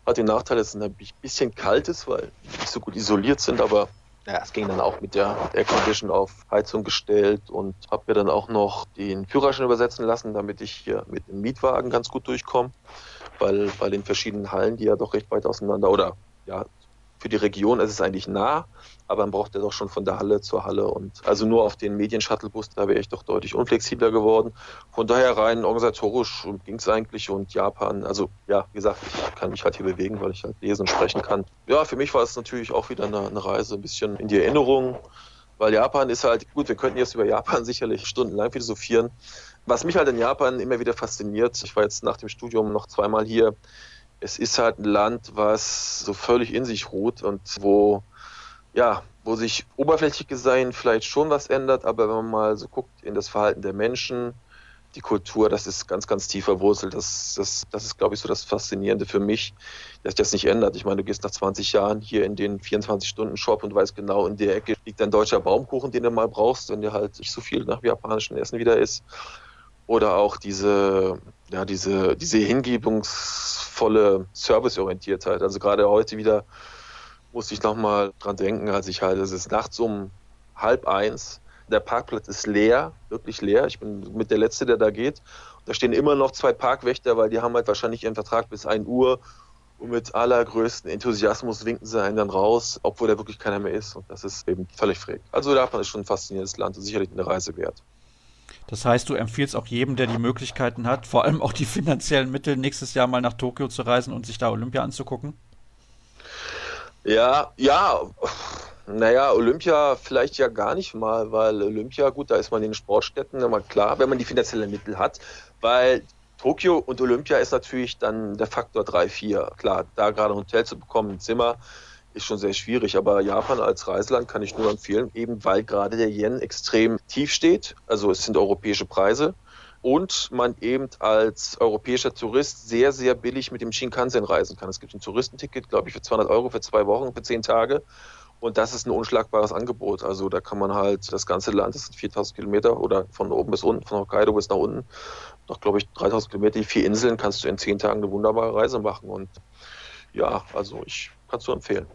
Hat den Nachteil, dass es ein bisschen kalt ist, weil nicht so gut isoliert sind, aber ja, es ging dann auch mit der Aircondition auf Heizung gestellt und habe mir dann auch noch den Führerschein übersetzen lassen, damit ich hier mit dem Mietwagen ganz gut durchkomme, weil bei den verschiedenen Hallen, die ja doch recht weit auseinander oder ja, für die Region ist es eigentlich nah, aber man braucht ja doch schon von der Halle zur Halle und also nur auf den Medienshuttlebus, da wäre ich doch deutlich unflexibler geworden. Von daher rein organisatorisch ging es eigentlich und Japan, also ja, wie gesagt, ich kann mich halt hier bewegen, weil ich halt lesen und sprechen kann. Ja, für mich war es natürlich auch wieder eine, eine Reise ein bisschen in die Erinnerung, weil Japan ist halt, gut, wir könnten jetzt über Japan *laughs* sicherlich stundenlang philosophieren. Was mich halt in Japan immer wieder fasziniert, ich war jetzt nach dem Studium noch zweimal hier, es ist halt ein Land, was so völlig in sich ruht und wo, ja, wo sich oberflächlich gesehen vielleicht schon was ändert, aber wenn man mal so guckt in das Verhalten der Menschen, die Kultur, das ist ganz, ganz tief verwurzelt. Das, das, das ist, glaube ich, so das Faszinierende für mich, dass sich das nicht ändert. Ich meine, du gehst nach 20 Jahren hier in den 24-Stunden-Shop und weißt genau, in der Ecke liegt ein deutscher Baumkuchen, den du mal brauchst, wenn dir halt nicht so viel nach japanischem Essen wieder ist. Oder auch diese, ja, diese, diese hingebungsvolle Serviceorientiertheit. Also gerade heute wieder musste ich nochmal dran denken, als ich halt, es ist nachts um halb eins, der Parkplatz ist leer, wirklich leer. Ich bin mit der Letzte, der da geht. Da stehen immer noch zwei Parkwächter, weil die haben halt wahrscheinlich ihren Vertrag bis 1 Uhr und mit allergrößten Enthusiasmus winken sie einen dann raus, obwohl da wirklich keiner mehr ist. Und das ist eben völlig frech. Also Japan ist schon ein faszinierendes Land und sicherlich eine Reise wert. Das heißt, du empfiehlst auch jedem, der die Möglichkeiten hat, vor allem auch die finanziellen Mittel, nächstes Jahr mal nach Tokio zu reisen und sich da Olympia anzugucken? Ja, ja. Naja, Olympia vielleicht ja gar nicht mal, weil Olympia, gut, da ist man in den Sportstätten immer klar, wenn man die finanziellen Mittel hat, weil Tokio und Olympia ist natürlich dann der Faktor 3, 4. Klar, da gerade ein Hotel zu bekommen, ein Zimmer, ist schon sehr schwierig. Aber Japan als Reiseland kann ich nur empfehlen, eben weil gerade der Yen extrem tief steht. Also es sind europäische Preise. Und man eben als europäischer Tourist sehr, sehr billig mit dem Shinkansen reisen kann. Es gibt ein Touristenticket, glaube ich, für 200 Euro für zwei Wochen, für zehn Tage. Und das ist ein unschlagbares Angebot. Also da kann man halt das ganze Land, das sind 4000 Kilometer oder von oben bis unten, von Hokkaido bis nach unten, noch glaube ich 3000 Kilometer, die vier Inseln, kannst du in zehn Tagen eine wunderbare Reise machen. Und ja, also ich kann es nur empfehlen.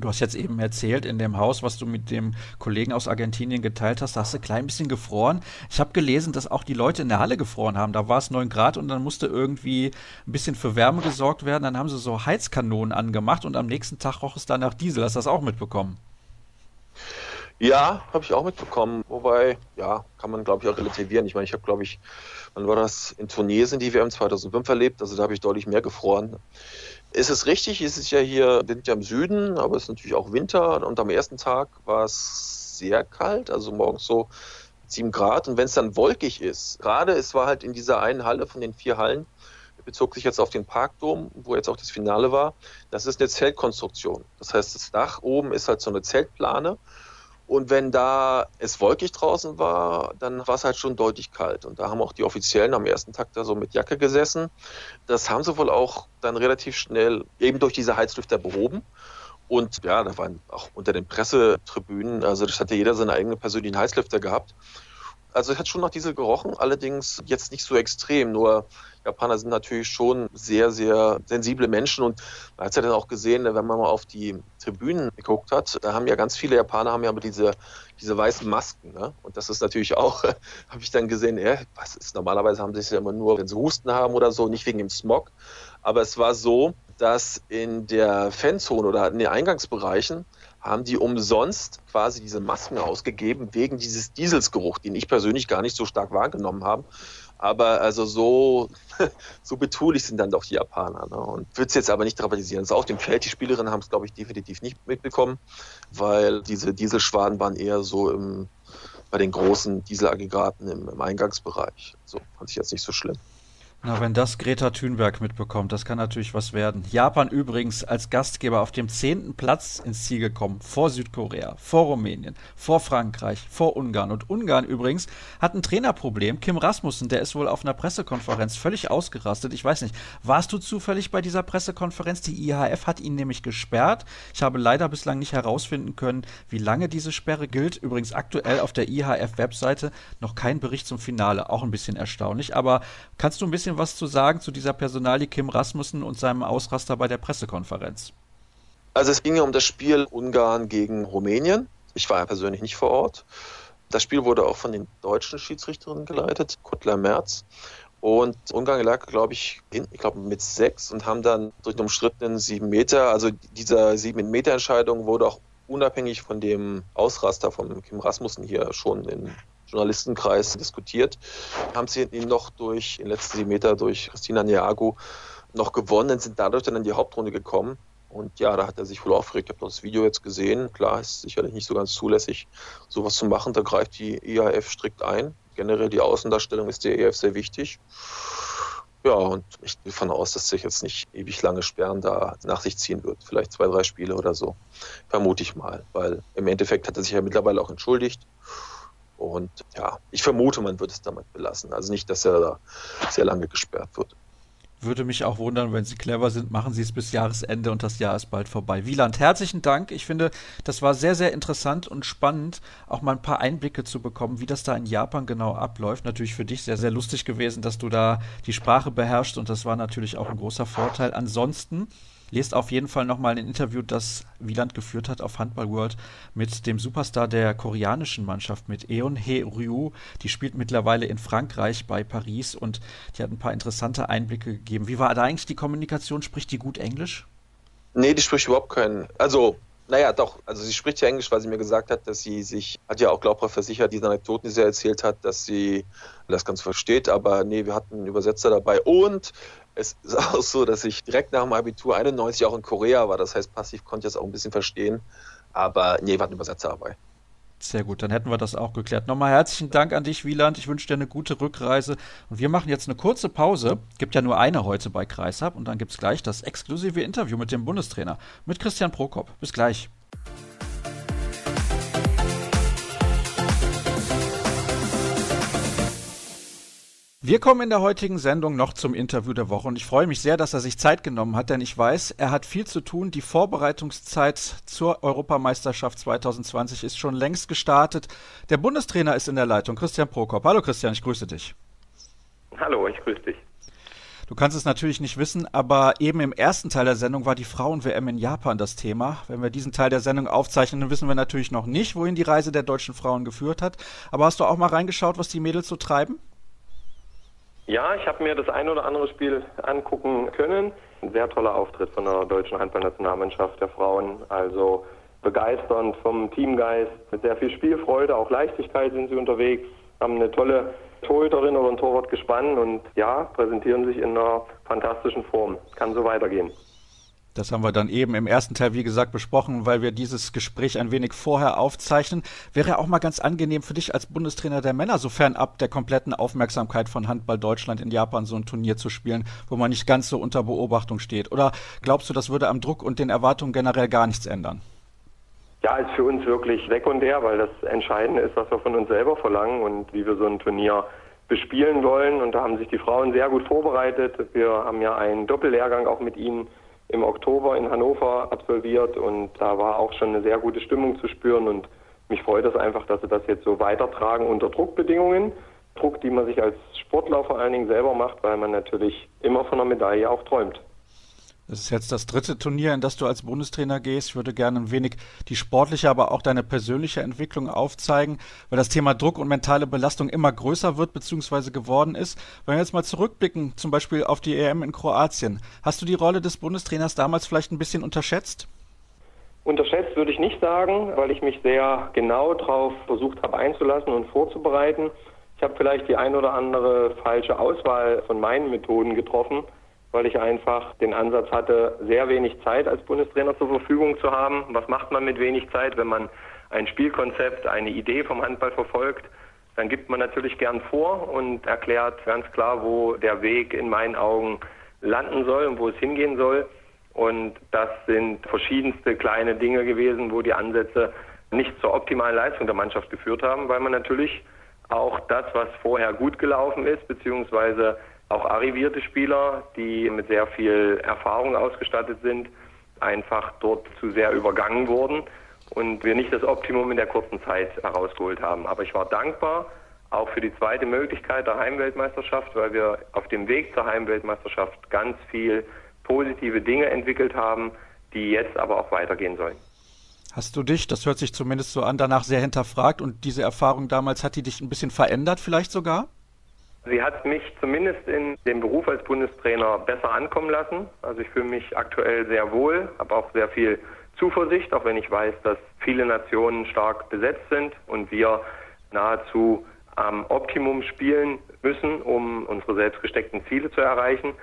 Du hast jetzt eben erzählt, in dem Haus, was du mit dem Kollegen aus Argentinien geteilt hast, da hast du ein klein bisschen gefroren. Ich habe gelesen, dass auch die Leute in der Halle gefroren haben. Da war es 9 Grad und dann musste irgendwie ein bisschen für Wärme gesorgt werden. Dann haben sie so Heizkanonen angemacht und am nächsten Tag roch es dann nach Diesel. Hast du das auch mitbekommen? Ja, habe ich auch mitbekommen. Wobei, ja, kann man, glaube ich, auch relativieren. Ich meine, ich habe, glaube ich, wann war das? In Tunesien die WM 2005 erlebt. Also da habe ich deutlich mehr gefroren. Ist es richtig, ist es ja hier, wir sind ja im Süden, aber es ist natürlich auch Winter und am ersten Tag war es sehr kalt, also morgens so 7 Grad. Und wenn es dann wolkig ist, gerade es war halt in dieser einen Halle von den vier Hallen, bezog sich jetzt auf den Parkdom, wo jetzt auch das Finale war, das ist eine Zeltkonstruktion. Das heißt, das Dach oben ist halt so eine Zeltplane Und wenn da es wolkig draußen war, dann war es halt schon deutlich kalt. Und da haben auch die Offiziellen am ersten Tag da so mit Jacke gesessen. Das haben sie wohl auch dann relativ schnell eben durch diese Heizlüfter behoben. Und ja, da waren auch unter den Pressetribünen, also das hatte jeder seine eigenen persönlichen Heißlüfter gehabt. Also es hat schon nach Diesel gerochen, allerdings jetzt nicht so extrem. Nur Japaner sind natürlich schon sehr, sehr sensible Menschen und man hat es ja dann auch gesehen, wenn man mal auf die Tribünen geguckt hat, da haben ja ganz viele Japaner haben ja diese, diese weißen Masken. Ne? Und das ist natürlich auch, *laughs* habe ich dann gesehen, äh, was ist, normalerweise haben sie es ja immer nur, wenn sie Husten haben oder so, nicht wegen dem Smog. Aber es war so, dass in der Fanzone oder in den Eingangsbereichen haben die umsonst quasi diese Masken ausgegeben wegen dieses Dieselsgeruch, den ich persönlich gar nicht so stark wahrgenommen habe. Aber also so, *laughs* so betulich sind dann doch die Japaner. Ne? Und würde es jetzt aber nicht dramatisieren. Also auf dem Feld, die Spielerinnen haben es, glaube ich, definitiv nicht mitbekommen, weil diese Dieselschwaden waren eher so im, bei den großen Dieselaggregaten im, im Eingangsbereich. So fand ich jetzt nicht so schlimm. Na, wenn das Greta Thunberg mitbekommt, das kann natürlich was werden. Japan übrigens als Gastgeber auf dem zehnten Platz ins Ziel gekommen, vor Südkorea, vor Rumänien, vor Frankreich, vor Ungarn. Und Ungarn übrigens hat ein Trainerproblem. Kim Rasmussen, der ist wohl auf einer Pressekonferenz völlig ausgerastet. Ich weiß nicht, warst du zufällig bei dieser Pressekonferenz? Die IHF hat ihn nämlich gesperrt. Ich habe leider bislang nicht herausfinden können, wie lange diese Sperre gilt. Übrigens aktuell auf der IHF-Webseite noch kein Bericht zum Finale. Auch ein bisschen erstaunlich. Aber kannst du ein bisschen bisschen was zu sagen zu dieser Personalie Kim Rasmussen und seinem Ausraster bei der Pressekonferenz? Also es ging ja um das Spiel Ungarn gegen Rumänien. Ich war ja persönlich nicht vor Ort. Das Spiel wurde auch von den deutschen Schiedsrichterinnen geleitet, Kuttler Merz. Und Ungarn lag, glaube ich, in, ich glaube mit sechs und haben dann durch einen umstrittenen sieben Meter, also dieser sieben Meter Entscheidung wurde auch unabhängig von dem Ausraster von Kim Rasmussen hier schon in Journalistenkreis diskutiert, haben sie ihn noch durch den letzten sieben Meter durch Christina Niago noch gewonnen, sind dadurch dann in die Hauptrunde gekommen. Und ja, da hat er sich wohl aufgeregt. Ich habe das Video jetzt gesehen. Klar, ist sicherlich nicht so ganz zulässig, sowas zu machen. Da greift die IAF strikt ein. Generell die Außendarstellung ist der EF sehr wichtig. Ja, und ich gehe davon aus, dass sich jetzt nicht ewig lange Sperren da nach sich ziehen wird. Vielleicht zwei, drei Spiele oder so. Vermute ich mal. Weil im Endeffekt hat er sich ja mittlerweile auch entschuldigt. Und ja, ich vermute, man wird es damit belassen. Also nicht, dass er da sehr lange gesperrt wird. Würde mich auch wundern, wenn Sie clever sind, machen Sie es bis Jahresende und das Jahr ist bald vorbei. Wieland, herzlichen Dank. Ich finde, das war sehr, sehr interessant und spannend, auch mal ein paar Einblicke zu bekommen, wie das da in Japan genau abläuft. Natürlich für dich sehr, sehr lustig gewesen, dass du da die Sprache beherrschst und das war natürlich auch ein großer Vorteil. Ansonsten Lest auf jeden Fall nochmal ein Interview, das Wieland geführt hat auf Handball World mit dem Superstar der koreanischen Mannschaft, mit Eon He Ryu. Die spielt mittlerweile in Frankreich bei Paris und die hat ein paar interessante Einblicke gegeben. Wie war da eigentlich die Kommunikation? Spricht die gut Englisch? Nee, die spricht überhaupt keinen. Also naja, doch. Also sie spricht ja Englisch, weil sie mir gesagt hat, dass sie sich, hat ja auch glaubhaft versichert, diese Anekdoten, die sie erzählt hat, dass sie das Ganze versteht. Aber nee, wir hatten einen Übersetzer dabei. Und es ist *laughs* auch so, dass ich direkt nach dem Abitur 91 auch in Korea war. Das heißt, passiv konnte ich das auch ein bisschen verstehen. Aber nee, hatten einen Übersetzer dabei. Sehr gut, dann hätten wir das auch geklärt. Nochmal herzlichen Dank an dich, Wieland. Ich wünsche dir eine gute Rückreise. Und wir machen jetzt eine kurze Pause. Gibt ja nur eine heute bei Kreisab. Und dann gibt es gleich das exklusive Interview mit dem Bundestrainer, mit Christian Prokop. Bis gleich. Wir kommen in der heutigen Sendung noch zum Interview der Woche und ich freue mich sehr, dass er sich Zeit genommen hat, denn ich weiß, er hat viel zu tun. Die Vorbereitungszeit zur Europameisterschaft 2020 ist schon längst gestartet. Der Bundestrainer ist in der Leitung, Christian Prokop. Hallo Christian, ich grüße dich. Hallo, ich grüße dich. Du kannst es natürlich nicht wissen, aber eben im ersten Teil der Sendung war die Frauen-WM in Japan das Thema. Wenn wir diesen Teil der Sendung aufzeichnen, dann wissen wir natürlich noch nicht, wohin die Reise der deutschen Frauen geführt hat. Aber hast du auch mal reingeschaut, was die Mädels so treiben? Ja, ich habe mir das ein oder andere Spiel angucken können. Ein sehr toller Auftritt von der deutschen Handballnationalmannschaft der Frauen. Also begeisternd vom Teamgeist, mit sehr viel Spielfreude, auch Leichtigkeit sind sie unterwegs, haben eine tolle Torhüterin oder ein Torwart gespannt und ja, präsentieren sich in einer fantastischen Form. Kann so weitergehen. Das haben wir dann eben im ersten Teil, wie gesagt, besprochen, weil wir dieses Gespräch ein wenig vorher aufzeichnen. Wäre auch mal ganz angenehm für dich als Bundestrainer der Männer, sofern ab der kompletten Aufmerksamkeit von Handball Deutschland in Japan so ein Turnier zu spielen, wo man nicht ganz so unter Beobachtung steht. Oder glaubst du, das würde am Druck und den Erwartungen generell gar nichts ändern? Ja, ist für uns wirklich sekundär, weil das Entscheidende ist, was wir von uns selber verlangen und wie wir so ein Turnier bespielen wollen. Und da haben sich die Frauen sehr gut vorbereitet. Wir haben ja einen Doppellehrgang auch mit ihnen im Oktober in Hannover absolviert und da war auch schon eine sehr gute Stimmung zu spüren und mich freut es einfach, dass sie das jetzt so weitertragen unter Druckbedingungen. Druck, die man sich als Sportler vor allen Dingen selber macht, weil man natürlich immer von einer Medaille auch träumt. Das ist jetzt das dritte Turnier, in das du als Bundestrainer gehst. Ich würde gerne ein wenig die sportliche, aber auch deine persönliche Entwicklung aufzeigen, weil das Thema Druck und mentale Belastung immer größer wird bzw. geworden ist. Wenn wir jetzt mal zurückblicken, zum Beispiel auf die EM in Kroatien, hast du die Rolle des Bundestrainers damals vielleicht ein bisschen unterschätzt? Unterschätzt würde ich nicht sagen, weil ich mich sehr genau darauf versucht habe einzulassen und vorzubereiten. Ich habe vielleicht die ein oder andere falsche Auswahl von meinen Methoden getroffen weil ich einfach den Ansatz hatte, sehr wenig Zeit als Bundestrainer zur Verfügung zu haben. Was macht man mit wenig Zeit, wenn man ein Spielkonzept, eine Idee vom Handball verfolgt? Dann gibt man natürlich gern vor und erklärt ganz klar, wo der Weg in meinen Augen landen soll und wo es hingehen soll. Und das sind verschiedenste kleine Dinge gewesen, wo die Ansätze nicht zur optimalen Leistung der Mannschaft geführt haben, weil man natürlich auch das, was vorher gut gelaufen ist, beziehungsweise auch arrivierte Spieler, die mit sehr viel Erfahrung ausgestattet sind, einfach dort zu sehr übergangen wurden und wir nicht das Optimum in der kurzen Zeit herausgeholt haben. Aber ich war dankbar auch für die zweite Möglichkeit der Heimweltmeisterschaft, weil wir auf dem Weg zur Heimweltmeisterschaft ganz viel positive Dinge entwickelt haben, die jetzt aber auch weitergehen sollen. Hast du dich, das hört sich zumindest so an, danach sehr hinterfragt und diese Erfahrung damals hat die dich ein bisschen verändert vielleicht sogar? Sie hat mich zumindest in dem Beruf als Bundestrainer besser ankommen lassen. Also ich fühle mich aktuell sehr wohl, habe auch sehr viel Zuversicht, auch wenn ich weiß, dass viele Nationen stark besetzt sind und wir nahezu am Optimum spielen müssen, um unsere selbst gesteckten Ziele zu erreichen.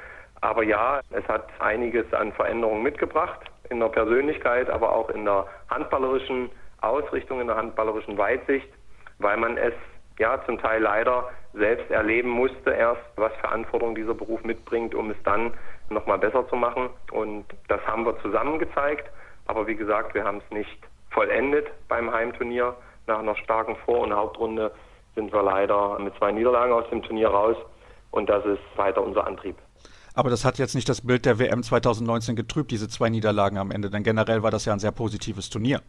Aber ja, es hat einiges an Veränderungen mitgebracht in der Persönlichkeit, aber auch in der handballerischen Ausrichtung, in der handballerischen Weitsicht, weil man es ja zum Teil leider selbst erleben musste erst, was Verantwortung dieser Beruf mitbringt, um es dann nochmal besser zu machen. Und das haben wir zusammen gezeigt. Aber wie gesagt, wir haben es nicht vollendet beim Heimturnier. Nach einer starken Vor- und Hauptrunde sind wir leider mit zwei Niederlagen aus dem Turnier raus. Und das ist weiter unser Antrieb. Aber das hat jetzt nicht das Bild der WM 2019 getrübt, diese zwei Niederlagen am Ende. Denn generell war das ja ein sehr positives Turnier.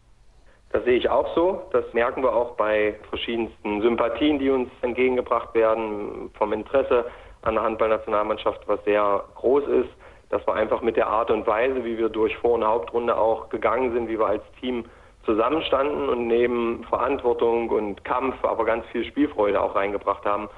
Das sehe ich auch so. Das merken wir auch bei verschiedensten Sympathien, die uns entgegengebracht werden, vom Interesse an der Handballnationalmannschaft, was sehr groß ist. Dass wir einfach mit der Art und Weise, wie wir durch Vor- und Hauptrunde auch gegangen sind, wie wir als Team zusammenstanden und neben Verantwortung und Kampf, aber ganz viel Spielfreude auch reingebracht haben,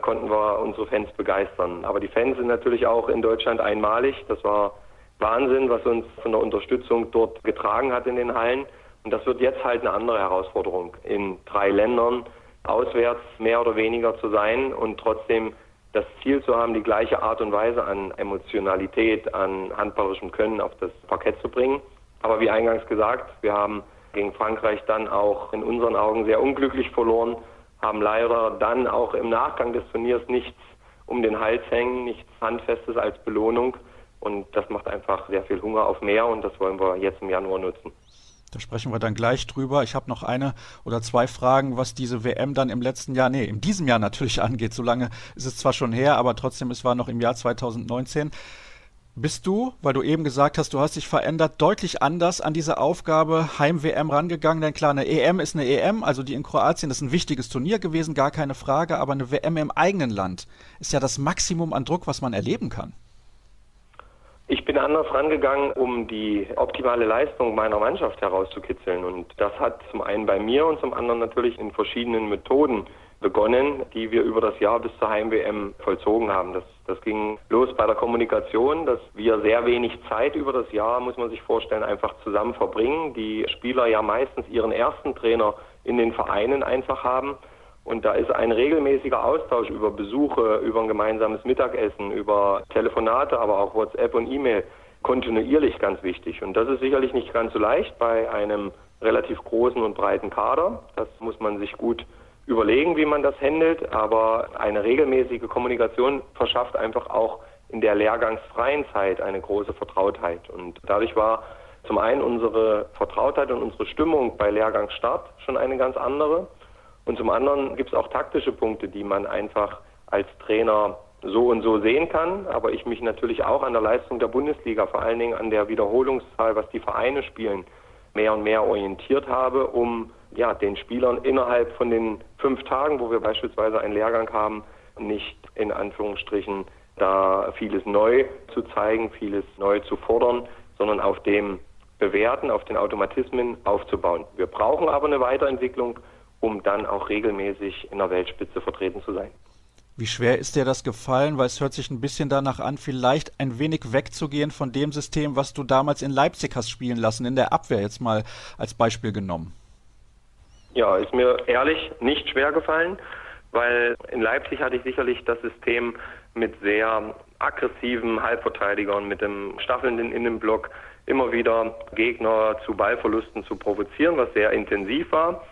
konnten wir unsere Fans begeistern. Aber die Fans sind natürlich auch in Deutschland einmalig. Das war Wahnsinn, was uns von der Unterstützung dort getragen hat in den Hallen. Und das wird jetzt halt eine andere Herausforderung, in drei Ländern auswärts mehr oder weniger zu sein und trotzdem das Ziel zu haben, die gleiche Art und Weise an Emotionalität, an handballerischem Können auf das Parkett zu bringen. Aber wie eingangs gesagt, wir haben gegen Frankreich dann auch in unseren Augen sehr unglücklich verloren, haben leider dann auch im Nachgang des Turniers nichts um den Hals hängen, nichts Handfestes als Belohnung. Und das macht einfach sehr viel Hunger auf mehr und das wollen wir jetzt im Januar nutzen. Da sprechen wir dann gleich drüber. Ich habe noch eine oder zwei Fragen, was diese WM dann im letzten Jahr, nee, in diesem Jahr natürlich *laughs* angeht. So lange ist es zwar schon her, aber trotzdem, es war noch im Jahr 2019. Bist du, weil du eben gesagt hast, du hast dich verändert, deutlich anders an diese Aufgabe Heim-WM rangegangen? Denn klar, eine EM ist eine EM, also die in Kroatien ist ein wichtiges Turnier gewesen, gar keine Frage, aber eine WM im eigenen Land ist ja das Maximum an Druck, was man erleben kann. Ich bin anders rangegangen, um die optimale Leistung meiner Mannschaft herauszukitzeln. Und das hat zum einen bei mir und zum anderen natürlich in verschiedenen Methoden begonnen, die wir über das Jahr bis zur Heim-WM vollzogen haben. Das, das ging los bei der Kommunikation, dass wir sehr wenig Zeit über das Jahr, muss man sich vorstellen, einfach zusammen verbringen. Die Spieler ja meistens ihren ersten Trainer in den Vereinen einfach haben und da ist ein regelmäßiger Austausch über Besuche, über ein gemeinsames Mittagessen, über Telefonate, aber auch WhatsApp und E-Mail kontinuierlich ganz wichtig. Und das ist sicherlich nicht ganz so leicht bei einem relativ großen und breiten Kader. Das muss man sich gut überlegen, wie man das handelt. Aber eine regelmäßige Kommunikation verschafft einfach auch in der lehrgangsfreien Zeit eine große Vertrautheit. Und dadurch war zum einen unsere Vertrautheit und unsere Stimmung bei Lehrgangsstart schon eine ganz andere. Und zum anderen gibt es auch taktische Punkte, die man einfach als Trainer so und so sehen kann. Aber ich mich natürlich auch an der Leistung der Bundesliga, vor allen Dingen an der Wiederholungszahl, was die Vereine spielen, mehr und mehr orientiert habe, um ja, den Spielern innerhalb von den fünf Tagen, wo wir beispielsweise einen Lehrgang haben, nicht in Anführungsstrichen da vieles neu zu zeigen, vieles neu zu fordern, sondern auf dem Bewerten, auf den Automatismen aufzubauen. Wir brauchen aber eine Weiterentwicklung, um dann auch regelmäßig in der Weltspitze vertreten zu sein. Wie schwer ist dir das gefallen? Weil es hört sich ein bisschen danach an, vielleicht ein wenig wegzugehen von dem System, was du damals in Leipzig hast spielen lassen, in der Abwehr jetzt mal als Beispiel genommen. Ja, ist mir ehrlich nicht schwer gefallen, weil in Leipzig hatte ich sicherlich das System mit sehr aggressiven Halbverteidigern, mit dem staffelnden Innenblock immer wieder Gegner zu Ballverlusten zu provozieren, was sehr intensiv war.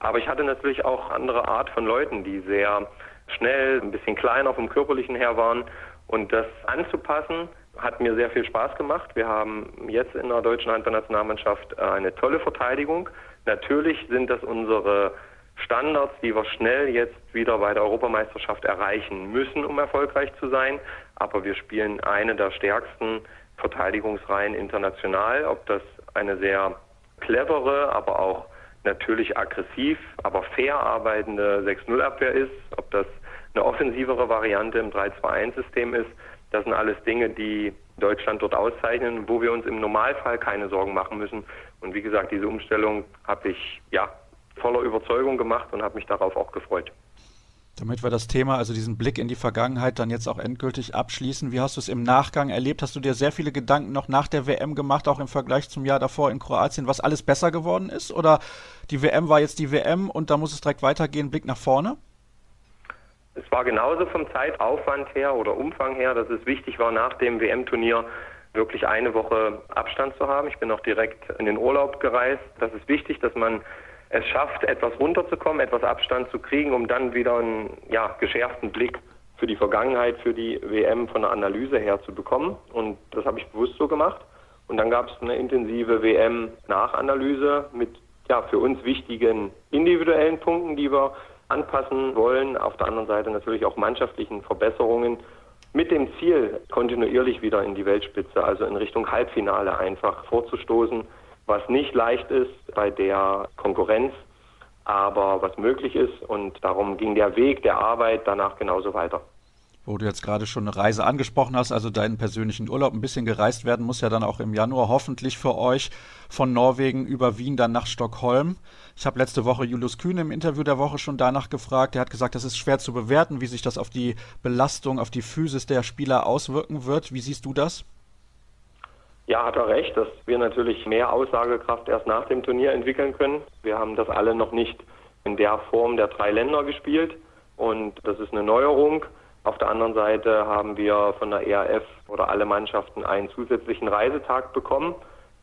Aber ich hatte natürlich auch andere Art von Leuten, die sehr schnell, ein bisschen kleiner vom körperlichen her waren. Und das anzupassen, hat mir sehr viel Spaß gemacht. Wir haben jetzt in der deutschen Handballnationalmannschaft eine tolle Verteidigung. Natürlich sind das unsere Standards, die wir schnell jetzt wieder bei der Europameisterschaft erreichen müssen, um erfolgreich zu sein. Aber wir spielen eine der stärksten Verteidigungsreihen international. Ob das eine sehr clevere, aber auch natürlich aggressiv, aber fair arbeitende 6-0-Abwehr ist, ob das eine offensivere Variante im 3-2-1-System ist, das sind alles Dinge, die Deutschland dort auszeichnen, wo wir uns im Normalfall keine Sorgen machen müssen. Und wie gesagt, diese Umstellung habe ich ja voller Überzeugung gemacht und habe mich darauf auch gefreut. Damit wir das Thema, also diesen Blick in die Vergangenheit dann jetzt auch endgültig abschließen, wie hast du es im Nachgang erlebt? Hast du dir sehr viele Gedanken noch nach der WM gemacht, auch im Vergleich zum Jahr davor in Kroatien, was alles besser geworden ist? Oder die WM war jetzt die WM und da muss es direkt weitergehen, Blick nach vorne? Es war genauso vom Zeitaufwand her oder Umfang her, dass es wichtig war, nach dem WM-Turnier wirklich eine Woche Abstand zu haben. Ich bin auch direkt in den Urlaub gereist. Das ist wichtig, dass man es schafft, etwas runterzukommen, etwas Abstand zu kriegen, um dann wieder einen ja, geschärften Blick für die Vergangenheit, für die WM von der Analyse her zu bekommen. Und das habe ich bewusst so gemacht. Und dann gab es eine intensive WM-Nachanalyse mit ja, für uns wichtigen individuellen Punkten, die wir anpassen wollen. Auf der anderen Seite natürlich auch mannschaftlichen Verbesserungen mit dem Ziel, kontinuierlich wieder in die Weltspitze, also in Richtung Halbfinale einfach vorzustoßen was nicht leicht ist bei der Konkurrenz, aber was möglich ist. Und darum ging der Weg der Arbeit danach genauso weiter. Wo du jetzt gerade schon eine Reise angesprochen hast, also deinen persönlichen Urlaub ein bisschen gereist werden muss ja dann auch im Januar hoffentlich für euch von Norwegen über Wien dann nach Stockholm. Ich habe letzte Woche Julius Kühn im Interview der Woche schon danach gefragt. Er hat gesagt, es ist schwer zu bewerten, wie sich das auf die Belastung, auf die Physis der Spieler auswirken wird. Wie siehst du das? Ja, hat er recht, dass wir natürlich mehr Aussagekraft erst nach dem Turnier entwickeln können. Wir haben das alle noch nicht in der Form der drei Länder gespielt und das ist eine Neuerung. Auf der anderen Seite haben wir von der ERF oder alle Mannschaften einen zusätzlichen Reisetag bekommen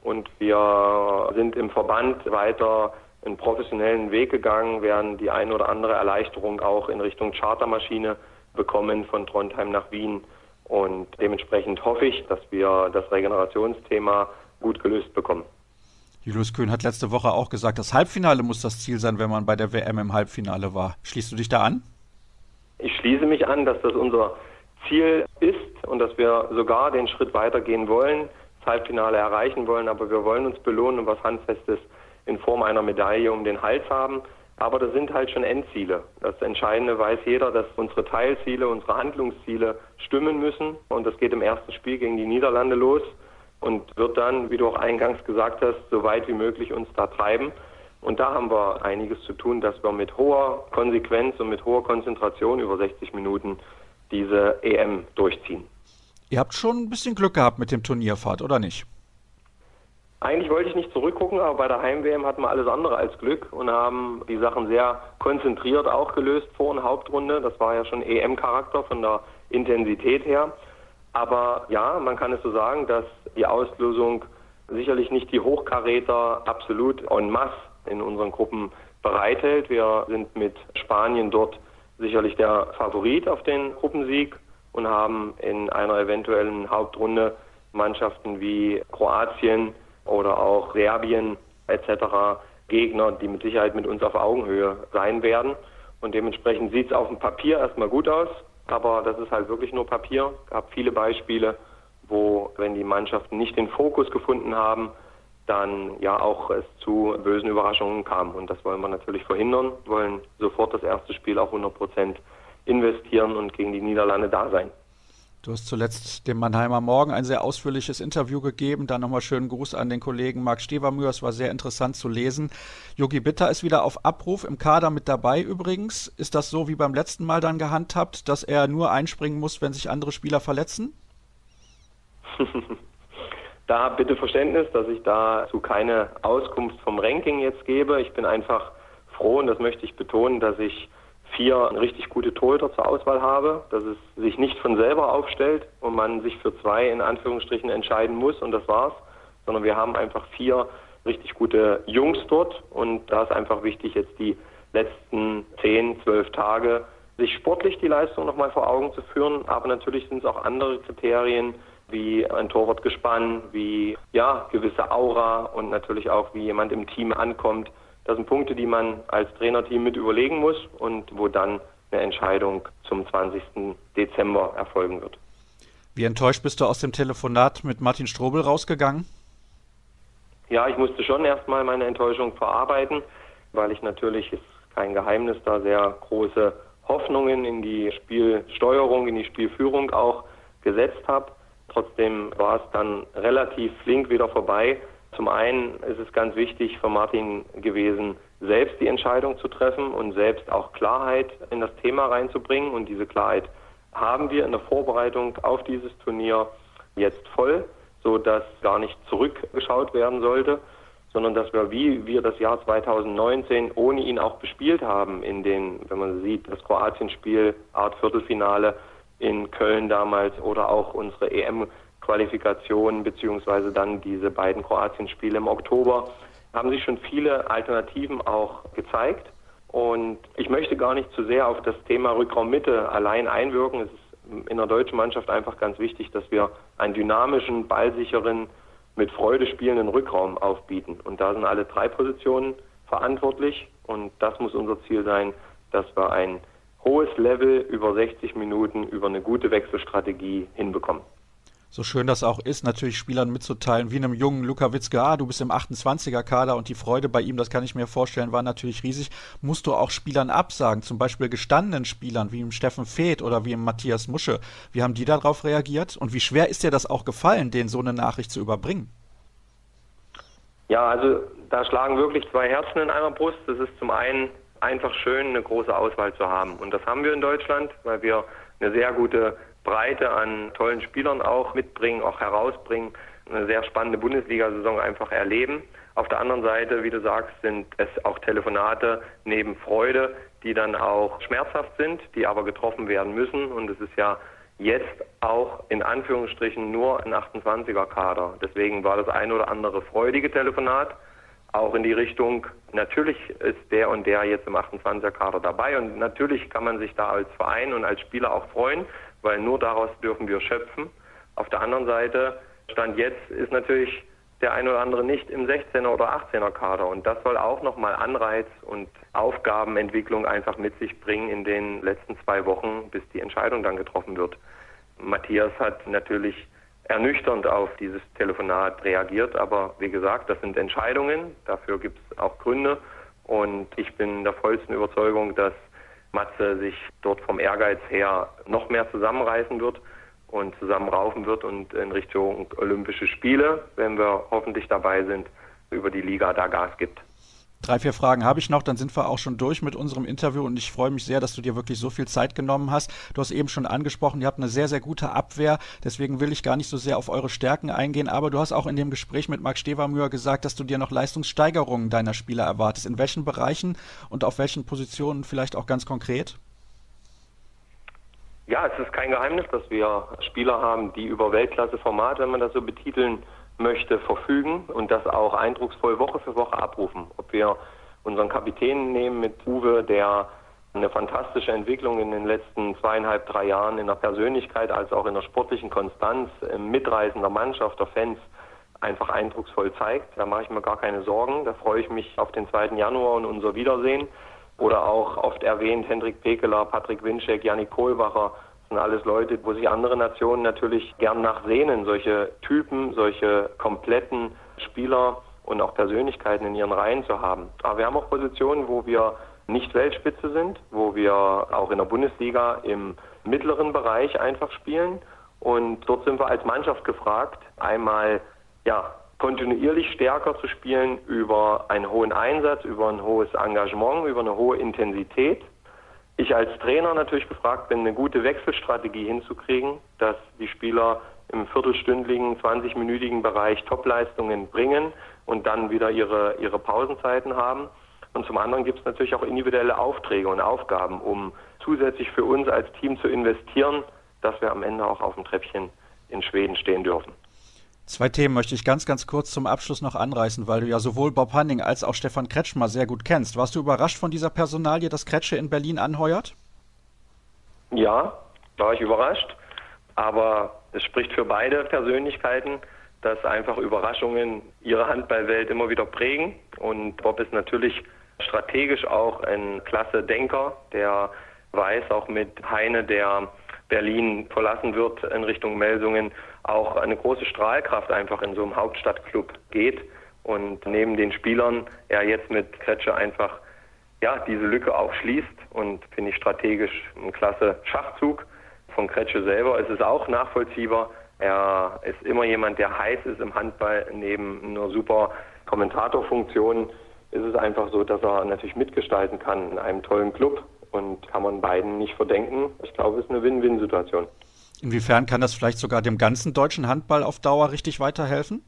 und wir sind im Verband weiter einen professionellen Weg gegangen, werden die ein oder andere Erleichterung auch in Richtung Chartermaschine bekommen von Trondheim nach Wien und dementsprechend hoffe ich, dass wir das Regenerationsthema gut gelöst bekommen. Julius Köhn hat letzte Woche auch gesagt, das Halbfinale muss das Ziel sein, wenn man bei der WM im Halbfinale war. Schließt du dich da an? Ich schließe mich an, dass das unser Ziel ist und dass wir sogar den Schritt weitergehen wollen, das Halbfinale erreichen wollen, aber wir wollen uns belohnen und was Handfestes in Form einer Medaille um den Hals haben. Aber das sind halt schon Endziele. Das Entscheidende weiß jeder, dass unsere Teilziele, unsere Handlungsziele stimmen müssen. Und das geht im ersten Spiel gegen die Niederlande los und wird dann, wie du auch eingangs gesagt hast, so weit wie möglich uns da treiben. Und da haben wir einiges zu tun, dass wir mit hoher Konsequenz und mit hoher Konzentration über 60 Minuten diese EM durchziehen. Ihr habt schon ein bisschen Glück gehabt mit dem Turnierfahrt, oder nicht? Eigentlich wollte ich nicht zurückgucken, aber bei der Heim-WM hatten wir alles andere als Glück und haben die Sachen sehr konzentriert auch gelöst vor und Hauptrunde. Das war ja schon EM-Charakter von der Intensität her. Aber ja, man kann es so sagen, dass die Auslösung sicherlich nicht die Hochkaräter absolut en masse in unseren Gruppen bereithält. Wir sind mit Spanien dort sicherlich der Favorit auf den Gruppensieg und haben in einer eventuellen Hauptrunde Mannschaften wie Kroatien, oder auch Serbien etc. Gegner, die mit Sicherheit mit uns auf Augenhöhe sein werden. Und dementsprechend sieht es auf dem Papier erstmal gut aus, aber das ist halt wirklich nur Papier. Es gab viele Beispiele, wo, wenn die Mannschaften nicht den Fokus gefunden haben, dann ja auch es zu bösen Überraschungen kam. Und das wollen wir natürlich verhindern, wollen sofort das erste Spiel auch 100 Prozent investieren und gegen die Niederlande da sein. Du hast zuletzt dem Mannheimer Morgen ein sehr ausführliches Interview gegeben. Dann nochmal schönen Gruß an den Kollegen Marc Stevermühr. Es war sehr interessant zu lesen. Yogi Bitter ist wieder auf Abruf im Kader mit dabei übrigens. Ist das so wie beim letzten Mal dann gehandhabt, dass er nur einspringen muss, wenn sich andere Spieler verletzen? *laughs* da bitte Verständnis, dass ich dazu keine Auskunft vom Ranking jetzt gebe. Ich bin einfach froh und das möchte ich betonen, dass ich vier richtig gute Torhüter zur Auswahl habe, dass es sich nicht von selber aufstellt und man sich für zwei in Anführungsstrichen entscheiden muss und das war's, sondern wir haben einfach vier richtig gute Jungs dort und da ist einfach wichtig, jetzt die letzten zehn, zwölf Tage sich sportlich die Leistung nochmal vor Augen zu führen, aber natürlich sind es auch andere Kriterien, wie ein Torwartgespann, wie ja gewisse Aura und natürlich auch wie jemand im Team ankommt. Das sind Punkte, die man als Trainerteam mit überlegen muss und wo dann eine Entscheidung zum 20. Dezember erfolgen wird. Wie enttäuscht bist du aus dem Telefonat mit Martin Strobel rausgegangen? Ja, ich musste schon erstmal meine Enttäuschung verarbeiten, weil ich natürlich, ist kein Geheimnis, da sehr große Hoffnungen in die Spielsteuerung, in die Spielführung auch gesetzt habe. Trotzdem war es dann relativ flink wieder vorbei zum einen ist es ganz wichtig für Martin gewesen, selbst die Entscheidung zu treffen und selbst auch Klarheit in das Thema reinzubringen. Und diese Klarheit haben wir in der Vorbereitung auf dieses Turnier jetzt voll, so dass gar nicht zurückgeschaut werden sollte, sondern dass wir, wie wir das Jahr 2019 ohne ihn auch bespielt haben, in den, wenn man sieht, das Kroatien-Spiel, Art Viertelfinale in Köln damals oder auch unsere EM Qualifikation beziehungsweise dann diese beiden Kroatien-Spiele im Oktober haben sich schon viele Alternativen auch gezeigt. Und ich möchte gar nicht zu sehr auf das Thema Rückraummitte allein einwirken. Es ist in der deutschen Mannschaft einfach ganz wichtig, dass wir einen dynamischen, ballsicheren, mit Freude spielenden Rückraum aufbieten. Und da sind alle drei Positionen verantwortlich. Und das muss unser Ziel sein, dass wir ein hohes Level über 60 Minuten über eine gute Wechselstrategie hinbekommen so schön das auch ist, natürlich Spielern mitzuteilen, wie einem jungen Luka Witzke, ah, du bist im 28er-Kader und die Freude bei ihm, das kann ich mir vorstellen, war natürlich riesig, musst du auch Spielern absagen, zum Beispiel gestandenen Spielern, wie im Steffen Feeth oder wie im Matthias Musche. Wie haben die darauf reagiert und wie schwer ist dir das auch gefallen, denen so eine Nachricht zu überbringen? Ja, also da schlagen wirklich zwei Herzen in einer Brust. Das ist zum einen einfach schön, eine große Auswahl zu haben. Und das haben wir in Deutschland, weil wir eine sehr gute Breite an tollen Spielern auch mitbringen, auch herausbringen, eine sehr spannende Bundesliga-Saison einfach erleben. Auf der anderen Seite, wie du sagst, sind es auch Telefonate neben Freude, die dann auch schmerzhaft sind, die aber getroffen werden müssen. Und es ist ja jetzt auch in Anführungsstrichen nur ein 28er-Kader. Deswegen war das ein oder andere freudige Telefonat auch in die Richtung, natürlich ist der und der jetzt im 28er-Kader dabei und natürlich kann man sich da als Verein und als Spieler auch freuen, weil nur daraus dürfen wir schöpfen. Auf der anderen Seite, Stand jetzt ist natürlich der eine oder andere nicht im 16er oder 18er Kader und das soll auch nochmal Anreiz und Aufgabenentwicklung einfach mit sich bringen in den letzten zwei Wochen, bis die Entscheidung dann getroffen wird. Matthias hat natürlich ernüchternd auf dieses Telefonat reagiert, aber wie gesagt, das sind Entscheidungen, dafür gibt es auch Gründe und ich bin der vollsten Überzeugung, dass Matze sich dort vom Ehrgeiz her noch mehr zusammenreißen wird und zusammenraufen wird und in Richtung Olympische Spiele, wenn wir hoffentlich dabei sind, über die Liga da Gas gibt. Drei, vier Fragen habe ich noch, dann sind wir auch schon durch mit unserem Interview und ich freue mich sehr, dass du dir wirklich so viel Zeit genommen hast. Du hast eben schon angesprochen, ihr habt eine sehr, sehr gute Abwehr, deswegen will ich gar nicht so sehr auf eure Stärken eingehen, aber du hast auch in dem Gespräch mit Marc Stevermüher gesagt, dass du dir noch Leistungssteigerungen deiner Spieler erwartest. In welchen Bereichen und auf welchen Positionen vielleicht auch ganz konkret? Ja, es ist kein Geheimnis, dass wir Spieler haben, die über Weltklasse-Format, wenn man das so betiteln möchte, verfügen und das auch eindrucksvoll Woche für Woche abrufen. Ob wir unseren Kapitän nehmen mit Uwe, der eine fantastische Entwicklung in den letzten zweieinhalb, drei Jahren in der Persönlichkeit als auch in der sportlichen Konstanz, im Mitreisen der Mannschaft, der Fans einfach eindrucksvoll zeigt. Da mache ich mir gar keine Sorgen. Da freue ich mich auf den 2. Januar und unser Wiedersehen. Oder auch oft erwähnt Hendrik Pekeler, Patrick Winczek, Janik Kohlwacher. Sind alles Leute, wo sich andere Nationen natürlich gern nachsehnen. Solche Typen, solche kompletten Spieler und auch Persönlichkeiten in ihren Reihen zu haben. Aber wir haben auch Positionen, wo wir nicht Weltspitze sind, wo wir auch in der Bundesliga im mittleren Bereich einfach spielen. Und dort sind wir als Mannschaft gefragt, einmal ja, kontinuierlich stärker zu spielen über einen hohen Einsatz, über ein hohes Engagement, über eine hohe Intensität. Ich als Trainer natürlich gefragt bin, eine gute Wechselstrategie hinzukriegen, dass die Spieler im viertelstündlichen, 20-minütigen Bereich Topleistungen bringen und dann wieder ihre, ihre Pausenzeiten haben. Und zum anderen gibt es natürlich auch individuelle Aufträge und Aufgaben, um zusätzlich für uns als Team zu investieren, dass wir am Ende auch auf dem Treppchen in Schweden stehen dürfen. Zwei Themen möchte ich ganz, ganz kurz zum Abschluss noch anreißen, weil du ja sowohl Bob Hanning als auch Stefan Kretschmer sehr gut kennst. Warst du überrascht von dieser Personalie, dass Kretsche in Berlin anheuert? Ja, war ich überrascht. Aber es spricht für beide Persönlichkeiten, dass einfach Überraschungen ihre Handballwelt immer wieder prägen. Und Bob ist natürlich strategisch auch ein klasse Denker, der weiß auch mit Heine, der Berlin verlassen wird in Richtung Melsungen, auch eine große Strahlkraft einfach in so einem Hauptstadtclub geht und neben den Spielern er jetzt mit Kretsche einfach ja, diese Lücke auch schließt und finde ich strategisch ein klasse Schachzug. Von Kretsche selber ist es auch nachvollziehbar. Er ist immer jemand, der heiß ist im Handball. Neben einer super Kommentatorfunktion ist es einfach so, dass er natürlich mitgestalten kann in einem tollen Club und kann man beiden nicht verdenken. Ich glaube, es ist eine Win-Win-Situation. Inwiefern kann das vielleicht sogar dem ganzen deutschen Handball auf Dauer richtig weiterhelfen?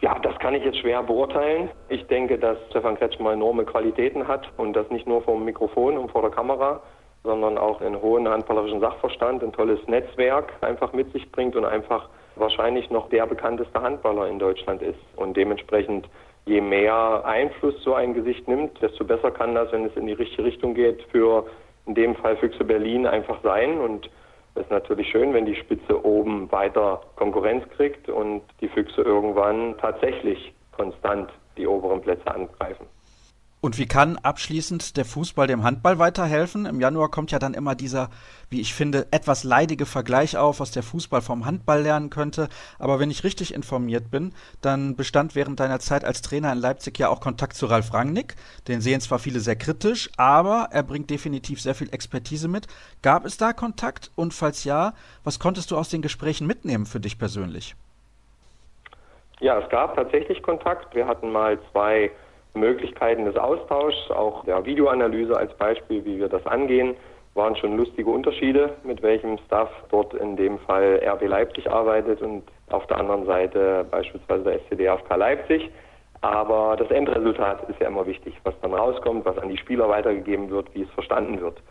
Ja, das kann ich jetzt schwer beurteilen. Ich denke, dass Stefan Kretschmer enorme Qualitäten hat und das nicht nur vor dem Mikrofon und vor der Kamera, sondern auch einen hohen handballerischen Sachverstand, ein tolles Netzwerk einfach mit sich bringt und einfach wahrscheinlich noch der bekannteste Handballer in Deutschland ist. Und dementsprechend, je mehr Einfluss so ein Gesicht nimmt, desto besser kann das, wenn es in die richtige Richtung geht, für in dem Fall Füchse Berlin einfach sein. Und es ist natürlich schön, wenn die Spitze oben weiter Konkurrenz kriegt und die Füchse irgendwann tatsächlich konstant die oberen Plätze angreifen. Und wie kann abschließend der Fußball dem Handball weiterhelfen? Im Januar kommt ja dann immer dieser, wie ich finde, etwas leidige Vergleich auf, was der Fußball vom Handball lernen könnte. Aber wenn ich richtig informiert bin, dann bestand während deiner Zeit als Trainer in Leipzig ja auch Kontakt zu Ralf Rangnick. Den sehen zwar viele sehr kritisch, aber er bringt definitiv sehr viel Expertise mit. Gab es da Kontakt? Und falls ja, was konntest du aus den Gesprächen mitnehmen für dich persönlich? Ja, es gab tatsächlich Kontakt. Wir hatten mal zwei Möglichkeiten des Austauschs, auch der Videoanalyse als Beispiel, wie wir das angehen, waren schon lustige Unterschiede, mit welchem Staff dort in dem Fall RB Leipzig arbeitet und auf der anderen Seite beispielsweise der SCDFK Leipzig. Aber das Endresultat ist ja immer wichtig, was dann rauskommt, was an die Spieler weitergegeben wird, wie es verstanden wird.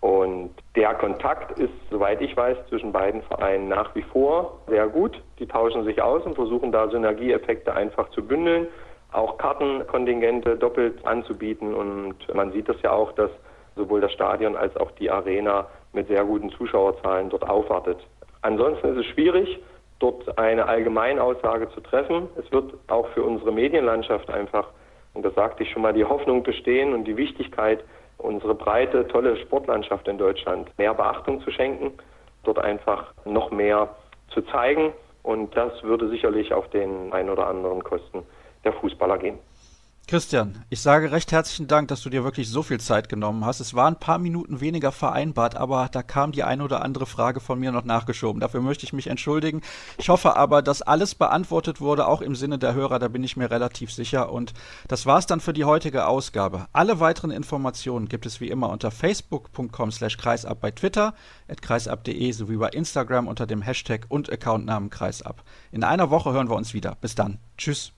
Und der Kontakt ist, soweit ich weiß, zwischen beiden Vereinen nach wie vor sehr gut. Die tauschen sich aus und versuchen da Synergieeffekte einfach zu bündeln auch Kartenkontingente doppelt anzubieten. Und man sieht das ja auch, dass sowohl das Stadion als auch die Arena mit sehr guten Zuschauerzahlen dort aufwartet. Ansonsten ist es schwierig, dort eine Allgemeinaussage zu treffen. Es wird auch für unsere Medienlandschaft einfach, und das sagte ich schon mal, die Hoffnung bestehen und die Wichtigkeit, unsere breite, tolle Sportlandschaft in Deutschland mehr Beachtung zu schenken, dort einfach noch mehr zu zeigen. Und das würde sicherlich auf den ein oder anderen Kosten der Fußballer gehen. Christian, ich sage recht herzlichen Dank, dass du dir wirklich so viel Zeit genommen hast. Es waren ein paar Minuten weniger vereinbart, aber da kam die eine oder andere Frage von mir noch nachgeschoben. Dafür möchte ich mich entschuldigen. Ich hoffe aber, dass alles beantwortet wurde, auch im Sinne der Hörer, da bin ich mir relativ sicher. Und das war's dann für die heutige Ausgabe. Alle weiteren Informationen gibt es wie immer unter facebook.com slash kreisab bei Twitter, at kreisab.de sowie bei Instagram unter dem Hashtag und Accountnamen kreisab. In einer Woche hören wir uns wieder. Bis dann. Tschüss.